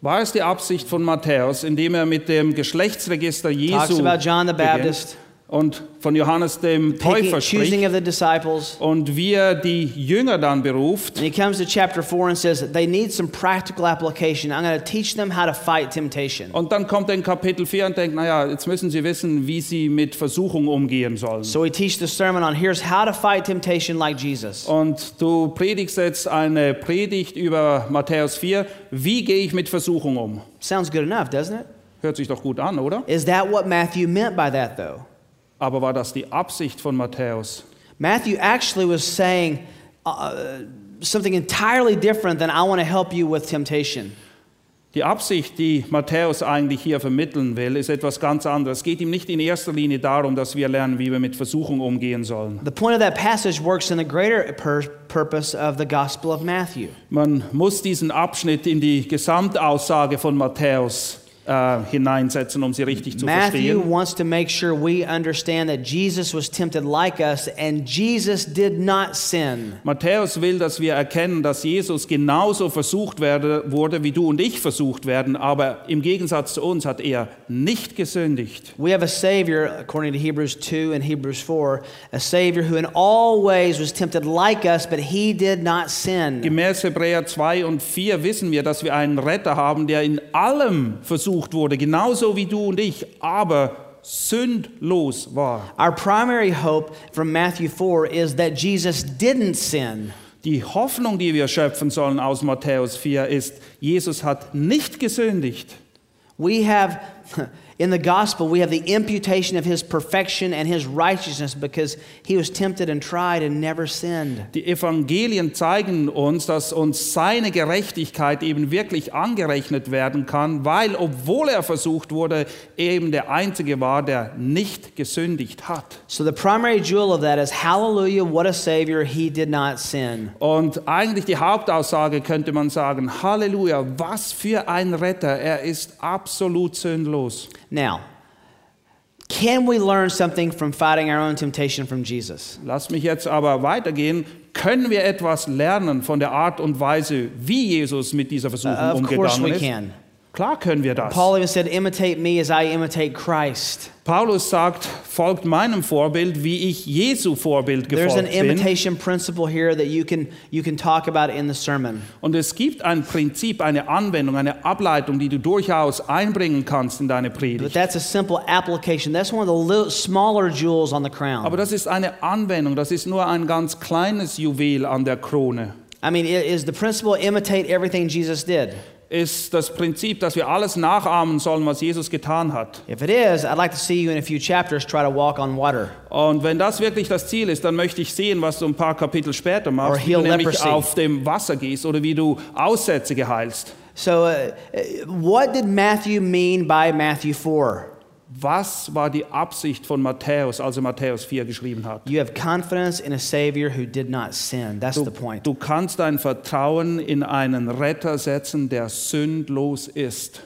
War es die Absicht von Matthäus, indem er mit dem Geschlechtsregister
Talks
Jesu
about John the
beginnt
Baptist,
und von Johannes dem Täufer spricht und wie er die Jünger dann beruft.
And he comes to chapter 4 and says, they need some practical application. I'm going to teach them how to fight temptation.
Und dann kommt er in Kapitel 4 und denkt, naja, jetzt müssen sie wissen, wie sie mit Versuchung umgehen sollen.
So he teaches the sermon on here's how to fight temptation like Jesus.
Und du predigst jetzt eine Predigt über Matthäus 4. Wie gehe ich mit Versuchung um?
Sounds good enough, doesn't it?
Hört sich doch gut an, oder?
Is that what Matthew meant by that, though?
Aber war das die Absicht von Matthäus?
Matthew actually was saying uh, something entirely different than I want to help you with temptation.
Die Absicht, die Matthäus eigentlich hier vermitteln will, ist etwas ganz anderes. Es geht ihm nicht in erster Linie darum, dass wir lernen, wie wir mit Versuchung umgehen sollen.
The point of that passage works in the greater pur- purpose of the Gospel of Matthew.
Man muss diesen Abschnitt in die Gesamtaussage von Matthäus äh, hineinsetzen, um sie richtig zu
Matthew
verstehen.
wants to make sure we understand that Jesus was tempted like us and Jesus did not sin.
Matthäus will, dass wir erkennen, dass Jesus genauso versucht werde, wurde, wie du und ich versucht werden, aber im Gegensatz zu uns hat er nicht gesündigt.
We have a Savior, according to Hebrews 2 and Hebrews 4, a Savior who in all ways was tempted like us, but he did not sin.
Gemäß Hebräer 2 und 4 wissen wir, dass wir einen Retter haben, der in allem versucht wurde, genauso wie du und ich, aber sündlos war.
Our primary hope from Matthew 4 is that Jesus didn't sin.
Die Hoffnung, die wir schöpfen sollen aus Matthäus 4, ist, Jesus hat nicht gesündigt.
We have, [laughs] in the gospel, we have the imputation of his perfection and his righteousness because he was tempted and tried and never sinned.
Die Evangelien zeigen uns, dass uns seine Gerechtigkeit eben wirklich angerechnet werden kann, weil, obwohl er versucht wurde, eben der Einzige war, der nicht gesündigt hat.
So the primary jewel of that is hallelujah, what a Savior, he did not sin.
Und eigentlich die Hauptaussage könnte man sagen, Halleluja, was für ein Retter, er ist absolut sündlos.
Now, can we learn something from fighting our own temptation from Jesus?
Lass mich jetzt aber weitergehen. Können wir etwas lernen von der Art und Weise, wie Jesus mit dieser Versuchung
Uh, of course we
ist?
can.
Klar können wir das.
Paul even said, Imitate me as I imitate Christ.
Paulus sagt, folgt meinem Vorbild, wie ich Jesu Vorbild gefolgt
There's an
gefolgt bin.
imitation principle here that you can, you can talk about in the sermon.
Und es gibt ein Prinzip, eine Anwendung, eine Ableitung, die du durchaus einbringen kannst in deine Predigt.
But that's a simple application. That's one of the little, smaller jewels on the crown.
Aber das ist eine Anwendung, das ist nur ein ganz kleines Juwel an der Krone.
I mean, is the principle imitate everything Jesus did?
Ist das Prinzip, dass wir alles nachahmen sollen, was Jesus getan hat.
If it is, I'd like to see you in a few chapters try to walk on water.
Und wenn das wirklich das Ziel ist, dann möchte ich sehen, was du ein paar Kapitel später machst, wie du nämlich
leprosy.
auf dem Wasser gehst oder wie du Aussätzige heilst.
So, uh, uh, what did Matthew mean by Matthew 4?
Was war die Absicht von Matthäus, als er Matthäus 4 geschrieben hat?
You have confidence in a Savior who did not sin. That's the point.
Du kannst dein Vertrauen in einen Retter setzen, der sündlos ist.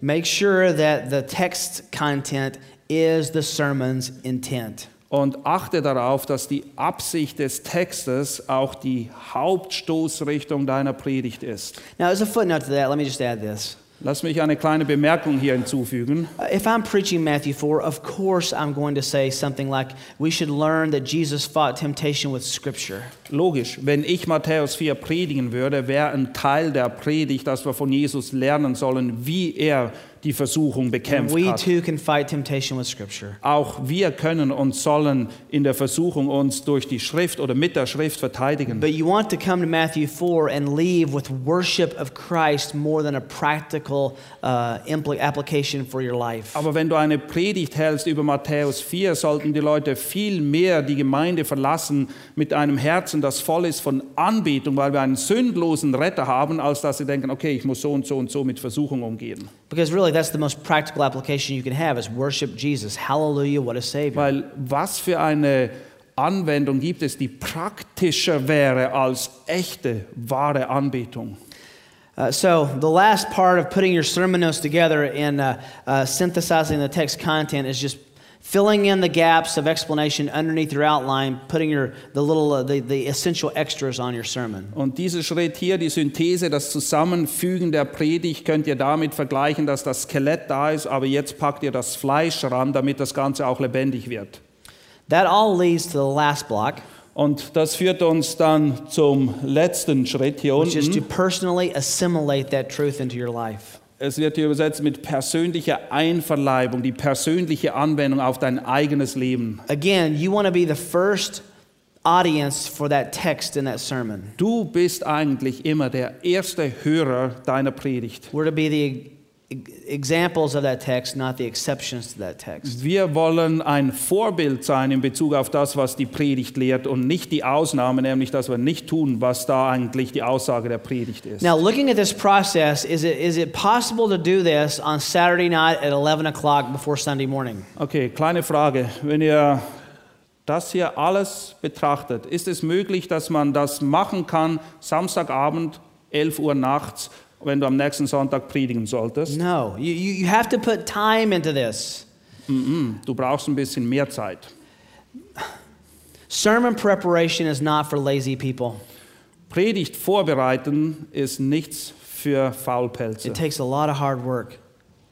Make sure that the text content is the sermon's intent.
Und achte darauf, dass die Absicht des Textes auch die Hauptstoßrichtung deiner Predigt ist.
Now, as a footnote to that, let me just add this.
Lass mich eine kleine Bemerkung hier hinzufügen.
Uh, If I'm preaching Matthew 4, of course I'm going to say something like, we should learn that Jesus fought temptation with Scripture.
Logisch, wenn ich Matthäus 4 predigen würde, wäre ein Teil der Predigt, dass wir von Jesus lernen sollen, wie er die Versuchung bekämpft
we
hat.
too can fight temptation with Scripture.
Auch wir können und sollen in der Versuchung uns durch die Schrift oder mit der Schrift verteidigen.
But you want to come to Matthew 4 and leave with worship of Christ more than a practical uh, application for your life.
Aber wenn du eine Predigt hältst über Matthäus 4, sollten die Leute viel mehr die Gemeinde verlassen mit einem Herzen, das voll ist von Anbetung, weil wir einen sündlosen Retter haben, als dass sie denken, okay, ich muss so und so und so mit Versuchung umgehen.
Because really, that's the most practical application you can have is worship Jesus. Hallelujah, what a Savior.
Weil was für eine Anwendung gibt es, die praktischer wäre als echte, wahre Anbetung?
Uh, so, the last part of putting your sermon notes together and uh, uh, synthesizing the text content is just filling in the gaps of explanation underneath your outline, putting your, the little, uh, the, the essential extras on your sermon.
Und dieser Schritt hier, die Synthese, das Zusammenfügen der Predigt, könnt ihr damit vergleichen, dass das Skelett da ist, aber jetzt packt ihr das Fleisch ran, damit das Ganze auch lebendig wird.
That all leads to the last block,
Und das führt uns dann zum letzten Schritt hier
which is to
unten.
personally assimilate that truth into your life.
Es wird hier übersetzt mit persönlicher Einverleibung, die persönliche Anwendung auf dein eigenes Leben.
Again, you want to be the first audience for that text in that sermon.
Du bist eigentlich immer der erste Hörer deiner Predigt.
We're to be the examples of that text, not the exceptions to that text.
Wir wollen ein Vorbild sein in Bezug auf das, was die Predigt lehrt und nicht die Ausnahme, nämlich dass wir nicht tun, was da eigentlich die Aussage der Predigt ist.
Now, looking at this process, is it, is it possible to do this on Saturday night at 11 o'clock before Sunday morning?
Okay, kleine Frage. Wenn ihr das hier alles betrachtet, ist es möglich, dass man das machen kann, Samstagabend, 11 Uhr nachts, wenn du am nächsten Sonntag predigen solltest?
No. You, you, have to put time into this.
Du brauchst ein bisschen mehr Zeit.
Sermon preparation is not for lazy people,
Predigt vorbereiten ist nichts für Faulpelze.
it takes a lot of hard work.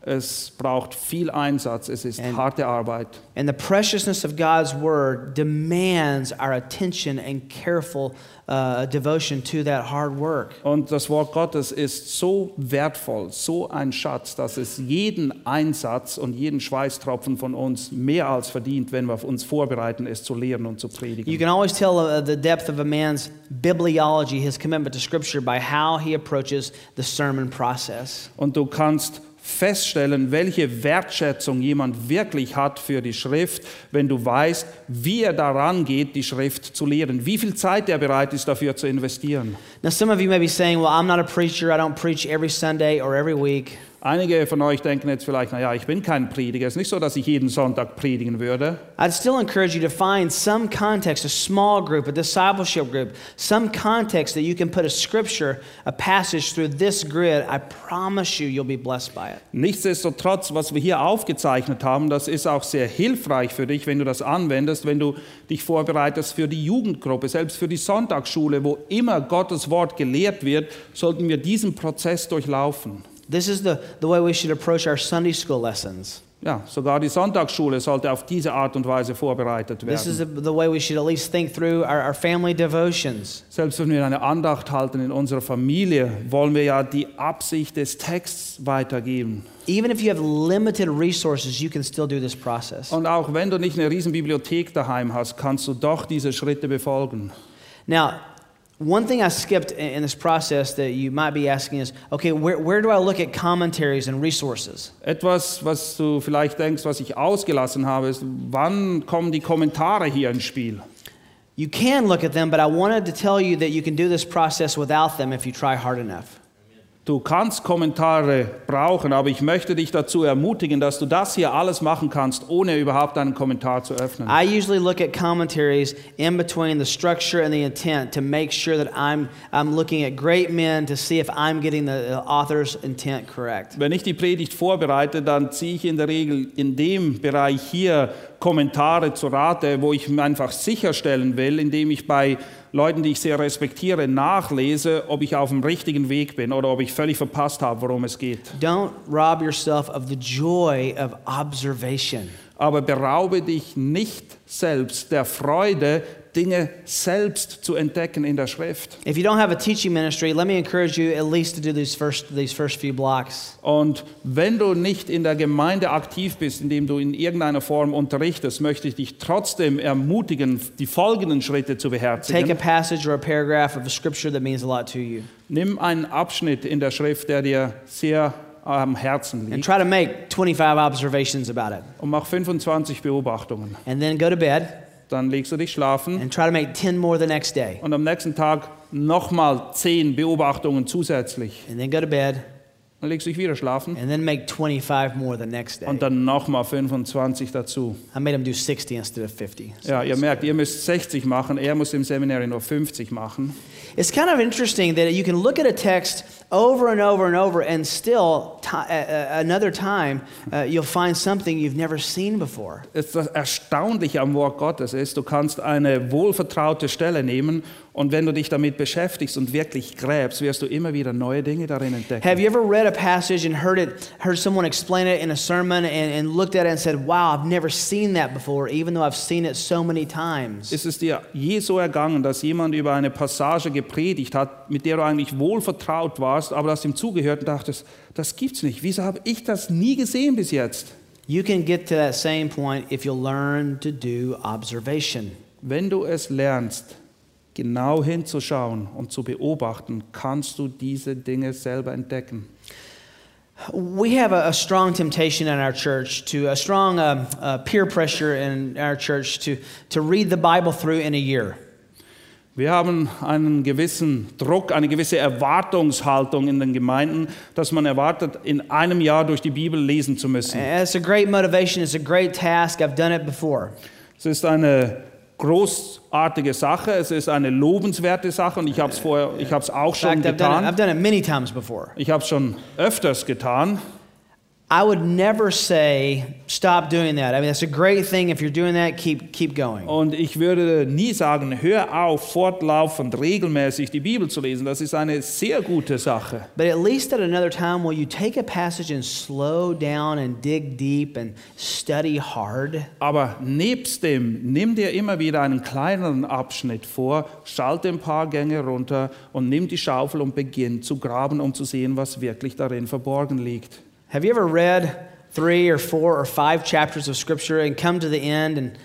Es braucht viel Einsatz, es ist
And-
harte Arbeit.
And the preciousness of God's word demands our attention and careful uh, devotion to that hard work.
Und das Wort Gottes ist so wertvoll, so ein Schatz, dass es jeden Einsatz und jeden Schweißtropfen von uns mehr als verdient, wenn wir uns vorbereiten, es zu lehren und zu
You
predigen.
can always tell uh, the depth of a man's bibliology, his commitment to Scripture, by how he approaches the sermon process.
Und du kannst feststellen, welche Wertschätzung jemand wirklich hat für die Schrift, wenn du weißt, wie er daran geht, die Schrift zu lehren, wie viel Zeit er bereit ist, dafür zu investieren.
Now, some of you may be saying, Well, I'm not a preacher. I don't preach every Sunday or every week.
Einige von euch denken jetzt vielleicht, naja, ich bin kein Prediger. Es ist nicht so, dass ich jeden Sonntag predigen würde.
I'd still encourage you to find some context, a small group, a discipleship group, some context that you can put a scripture, a passage through this grid. I promise you, you'll be blessed by it.
Nichtsdestotrotz, was wir hier aufgezeichnet haben, das ist auch sehr hilfreich für dich, wenn du das anwendest, wenn du dich vorbereitest für die Jugendgruppe, selbst für die Sonntagsschule, wo immer Gottes Wort gelehrt wird, sollten wir diesen Prozess durchlaufen.
This is the, the way we should approach our Sunday school lessons.
Ja, sogar die Sonntagsschule sollte auf diese Art und Weise vorbereitet
This is
werden.
the, the way we should at least think through our, our family devotions.
Selbst wenn wir eine Andacht halten in unserer Familie, wollen wir ja die Absicht des Texts weitergeben.
Even if you have limited resources, you can still do this process.
Und auch wenn du nicht eine riesen Bibliothek daheim hast, kannst du doch diese Schritte befolgen.
Now, one thing I skipped in, this process that you might be asking is okay, where, where do I look at commentaries and resources?
Etwas, was du vielleicht denkst, was ich ausgelassen habe, ist, wann kommen die Kommentare hier ins Spiel?
You can look at them, but I wanted to tell you that you can do this process without them if you try hard enough.
Du kannst Kommentare brauchen, aber ich möchte dich dazu ermutigen, dass du das hier alles machen kannst, ohne überhaupt einen Kommentar zu öffnen.
I usually look at commentaries in between the structure and the intent to make sure that I'm, I'm looking at great men to see if I'm getting the author's intent correct.
Wenn ich die Predigt vorbereite, dann ziehe ich in der Regel in dem Bereich hier Kommentare zu Rate, wo ich mir einfach sicherstellen will, indem ich bei Leuten, die ich sehr respektiere, nachlese, ob ich auf dem richtigen Weg bin oder ob ich völlig verpasst habe, worum es geht.
Don't rob yourself of the joy of observation.
Aber beraube dich nicht selbst der Freude, Dinge selbst zu entdecken in der Schrift.
If you don't have a teaching ministry, let me encourage you at least to do these first, these first few blocks.
Und wenn du nicht in der Gemeinde aktiv bist, indem du in irgendeiner Form unterrichtest, möchte ich dich trotzdem ermutigen, die folgenden Schritte zu
Take a
beherzigen.
passage or a paragraph of a scripture that means a lot to you
Nimm einen Abschnitt in der Schrift, der dir sehr am Herzen
and
liegt
try to make 25 observations about it.
und mach 25 Beobachtungen.
And then go to bed
Dann legst du dich schlafen
and try to make 10 more the next day.
und am nächsten Tag nochmal 10 Beobachtungen zusätzlich.
And then go to bed
Dann legst du dich wieder schlafen
and then make 25 more the next day.
und dann nochmal 25 dazu.
I made him do 60 instead of 50. So
Ja, ihr merkt, ihr müsst 60 machen, er muss im Seminar nur 50 machen.
It's kind of interesting that you can look at a text over and over and over, and still, ti- uh, uh, another time, uh, you'll find something you've never seen before.
Es- Das Erstaunliche am Wort Gottes ist, du kannst eine wohlvertraute Stelle nehmen und wenn du dich damit beschäftigst und wirklich gräbst, wirst du immer wieder neue Dinge darin entdecken.
Have you ever read a passage and heard it, heard someone explain it in a sermon, and, and looked at it and said, "Wow, I've never seen that before," even though I've seen it so many times?
Ist es dir je so ergangen, dass jemand über eine Passage gepredigt hat, mit der du eigentlich wohlvertraut warst, aber du hast ihm zugehört und dachtest, das gibt's nicht. Wieso habe ich das nie gesehen bis jetzt?
You can get to that same point if you'll learn to do observation.
Wenn du es lernst, genau hinzuschauen und zu beobachten, kannst du diese Dinge selber entdecken.
We have a, a strong temptation in our church to a strong um, uh, peer pressure in our church to, to read the Bible through in a year.
Wir haben einen gewissen Druck, eine gewisse Erwartungshaltung in den Gemeinden, dass man erwartet, in einem Jahr durch die Bibel lesen zu müssen.
And it's a great motivation, it's a great task. I've done it before.
Es ist eine großartige Sache, es ist eine lobenswerte Sache und ich habe es vorher, ich habe es auch schon
fact, I've done, it, I've
getan.
done it many times before.
Ich habe es schon öfters getan.
I would never say stop doing that. I mean, that's a great thing. If you're doing that, keep, keep going.
Und ich würde nie sagen, hör auf, fortlaufend, regelmäßig die Bibel zu lesen. Das ist eine sehr gute Sache.
But at least at another time, will you take a passage and slow down and dig deep and study hard?
Aber nebst dem, nimm dir immer wieder einen kleineren Abschnitt vor, schalte ein paar Gänge runter und nimm die Schaufel und beginn zu graben, um zu sehen, was wirklich darin verborgen liegt.
Have you ever read three or four or five chapters of Scripture and come to the end and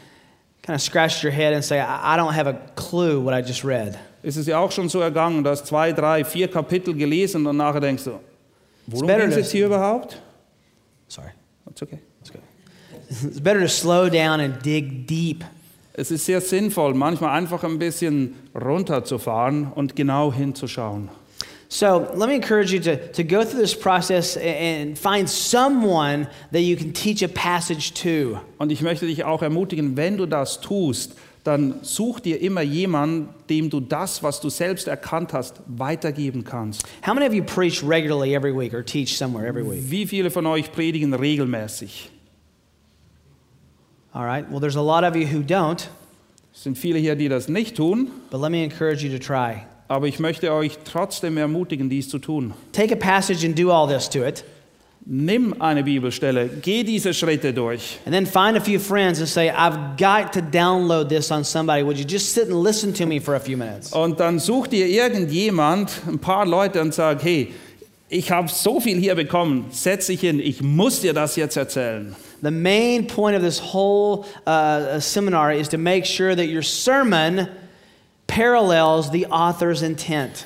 kind of scratched your head and say, I don't have a clue what I just read?
Ist es ja auch schon so ergangen, dass zwei, drei, vier Kapitel gelesen und nachher denkst du, worum geht es jetzt hier überhaupt?
Sorry.
That's okay. [laughs]
It's better to slow down and dig deep.
Es ist sehr sinnvoll, manchmal einfach ein bisschen runterzufahren und genau hinzuschauen.
So let me encourage you to, to go through this process and find someone that you can teach a passage to.
Und ich möchte dich auch ermutigen, wenn du das tust, dann such dir immer jemanden, dem du das, was du selbst erkannt hast, weitergeben kannst.
How many of you preach regularly every week or teach somewhere every week?
Wie viele von euch predigen regelmäßig?
All right. Well, there's a lot of you who don't,
Es sind viele hier, die das nicht tun,
but let me encourage you to try.
Aber ich möchte euch trotzdem ermutigen, dies zu tun.
Take a passage and do all this to it.
Nimm eine Bibelstelle, geh diese Schritte durch.
And then find a few friends and say, I've got to download this on somebody. Would you just sit and listen to me for a few minutes?
Und dann such dir irgendjemand, ein paar Leute und sag, hey, ich habe so viel hier bekommen, setz dich hin, ich muss dir das jetzt erzählen.
The main point of this whole uh, seminar is to make sure that your sermon parallels the author's intent.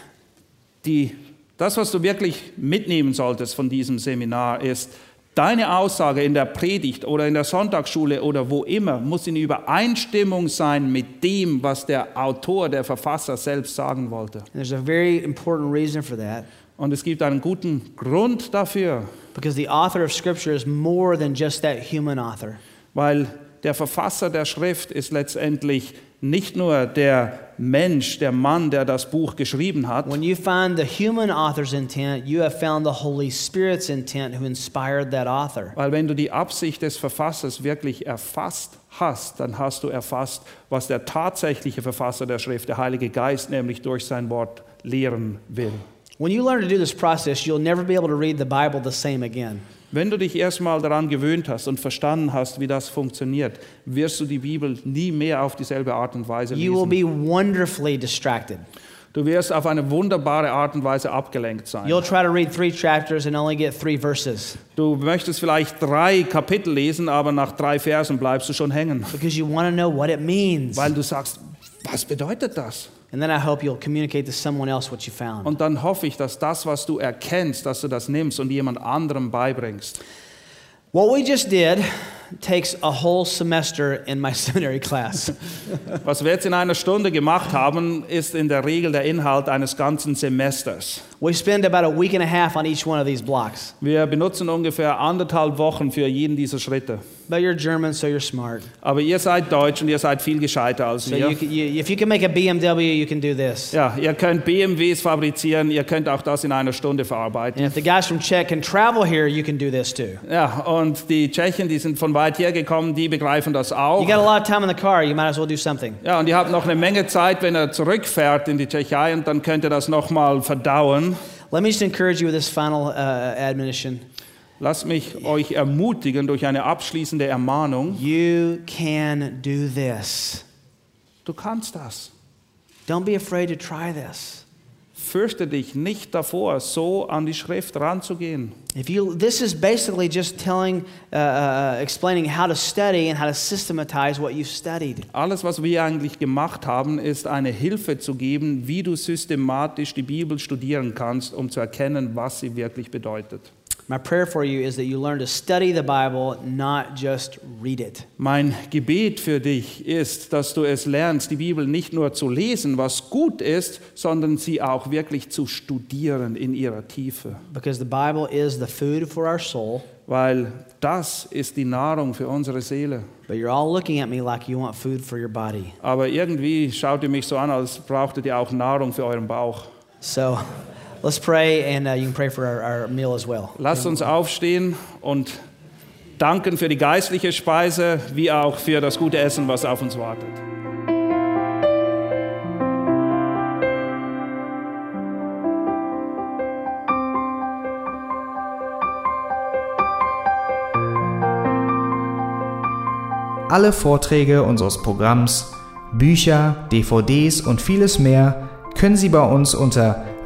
Die, das, was du wirklich mitnehmen solltest von diesem Seminar, ist, deine Aussage in der Predigt oder in der Sonntagsschule oder wo immer muss in Übereinstimmung sein mit dem, was der Autor, der Verfasser selbst sagen wollte.
And there's a very important reason for that
Und es gibt einen guten Grund dafür,
because the author of Scripture is more than just that human author.
weil der Verfasser der Schrift ist letztendlich nicht nur der Mensch, der Mann, der das Buch geschrieben hat,
When you find the human author's intent, you have found the Holy Spirit's intent who inspired that author.
weil wenn du die Absicht des Verfassers wirklich erfasst hast, dann hast du erfasst, was der tatsächliche Verfasser der Schrift, der Heilige Geist, nämlich durch sein Wort lehren will.
When you learn to do this process, you'll never be able to read the Bible the same again.
Wenn du dich erstmal daran gewöhnt hast und verstanden hast, wie das funktioniert, wirst du die Bibel nie mehr auf dieselbe Art und Weise
You will
lesen.
be wonderfully distracted.
Du wirst auf eine wunderbare Art und Weise abgelenkt sein.
You'll try to read three chapters and only get three verses
Du möchtest vielleicht drei Kapitel lesen, aber nach drei Versen bleibst du schon hängen,
because you want to know what it means.
weil du sagst, was bedeutet das?
And then I hope you'll communicate to someone else what you found.
Und dann hoffe ich, dass das, was du erkennst, dass du das nimmst und jemand anderem beibringst.
What we just did takes a whole semester in my [laughs] seminary class. [laughs]
Was wir jetzt in einer Stunde gemacht haben, ist in der Regel der Inhalt eines ganzen Semesters.
we spend about a week and a half on each one of these blocks.
Wir benutzen ungefähr anderthalb Wochen für jeden dieser Schritte.
But you're German, so you're smart.
Aber ihr seid Deutsch und ihr seid viel gescheiter als
So
wir.
you, you, if you can make a BMW, you can do this.
Ja, ihr könnt BMWs fabrizieren, ihr könnt auch das in einer Stunde verarbeiten.
And if the guys from Czech can travel here, you can do this too.
Ja, und die Tschechen, die sind von weit her gekommen, die begreifen das auch.
You got a lot of time in the car, you might as well do something.
Ja, und ihr habt noch eine Menge Zeit, wenn er zurückfährt in die Tschechei und dann könnt ihr das nochmal verdauen.
Let me just encourage you with this final uh, admonition.
Lasst mich euch ermutigen durch eine abschließende Ermahnung.
You can do this.
Du kannst das.
Don't be afraid to try this.
Fürchte dich nicht davor, so an die Schrift ranzugehen.
If you, this is basically just telling, uh, uh, explaining how to study and how to systematize what you've studied.
Alles, was wir eigentlich gemacht haben, ist eine Hilfe zu geben, wie du systematisch die Bibel studieren kannst, um zu erkennen, was sie wirklich bedeutet.
My prayer for you is that you learn to study the Bible, not just read it.
Mein Gebet für dich ist, dass du es lernst, die Bibel nicht nur zu lesen, was gut ist, sondern sie auch wirklich zu studieren in ihrer Tiefe.
Because the Bible is the food for our soul,
Weil das ist die Nahrung für unsere Seele.
but you're all looking at me like you want food for your body.
Aber irgendwie schaut ihr mich so an, als brauchtet ihr auch Nahrung für euren Bauch.
So let's pray, and uh, you can pray for our, our meal as well.
Lasst uns aufstehen und danken für die geistliche Speise, wie auch für das gute Essen, was auf uns wartet.
Alle Vorträge unseres Programms, Bücher, DVDs und vieles mehr können Sie bei uns unter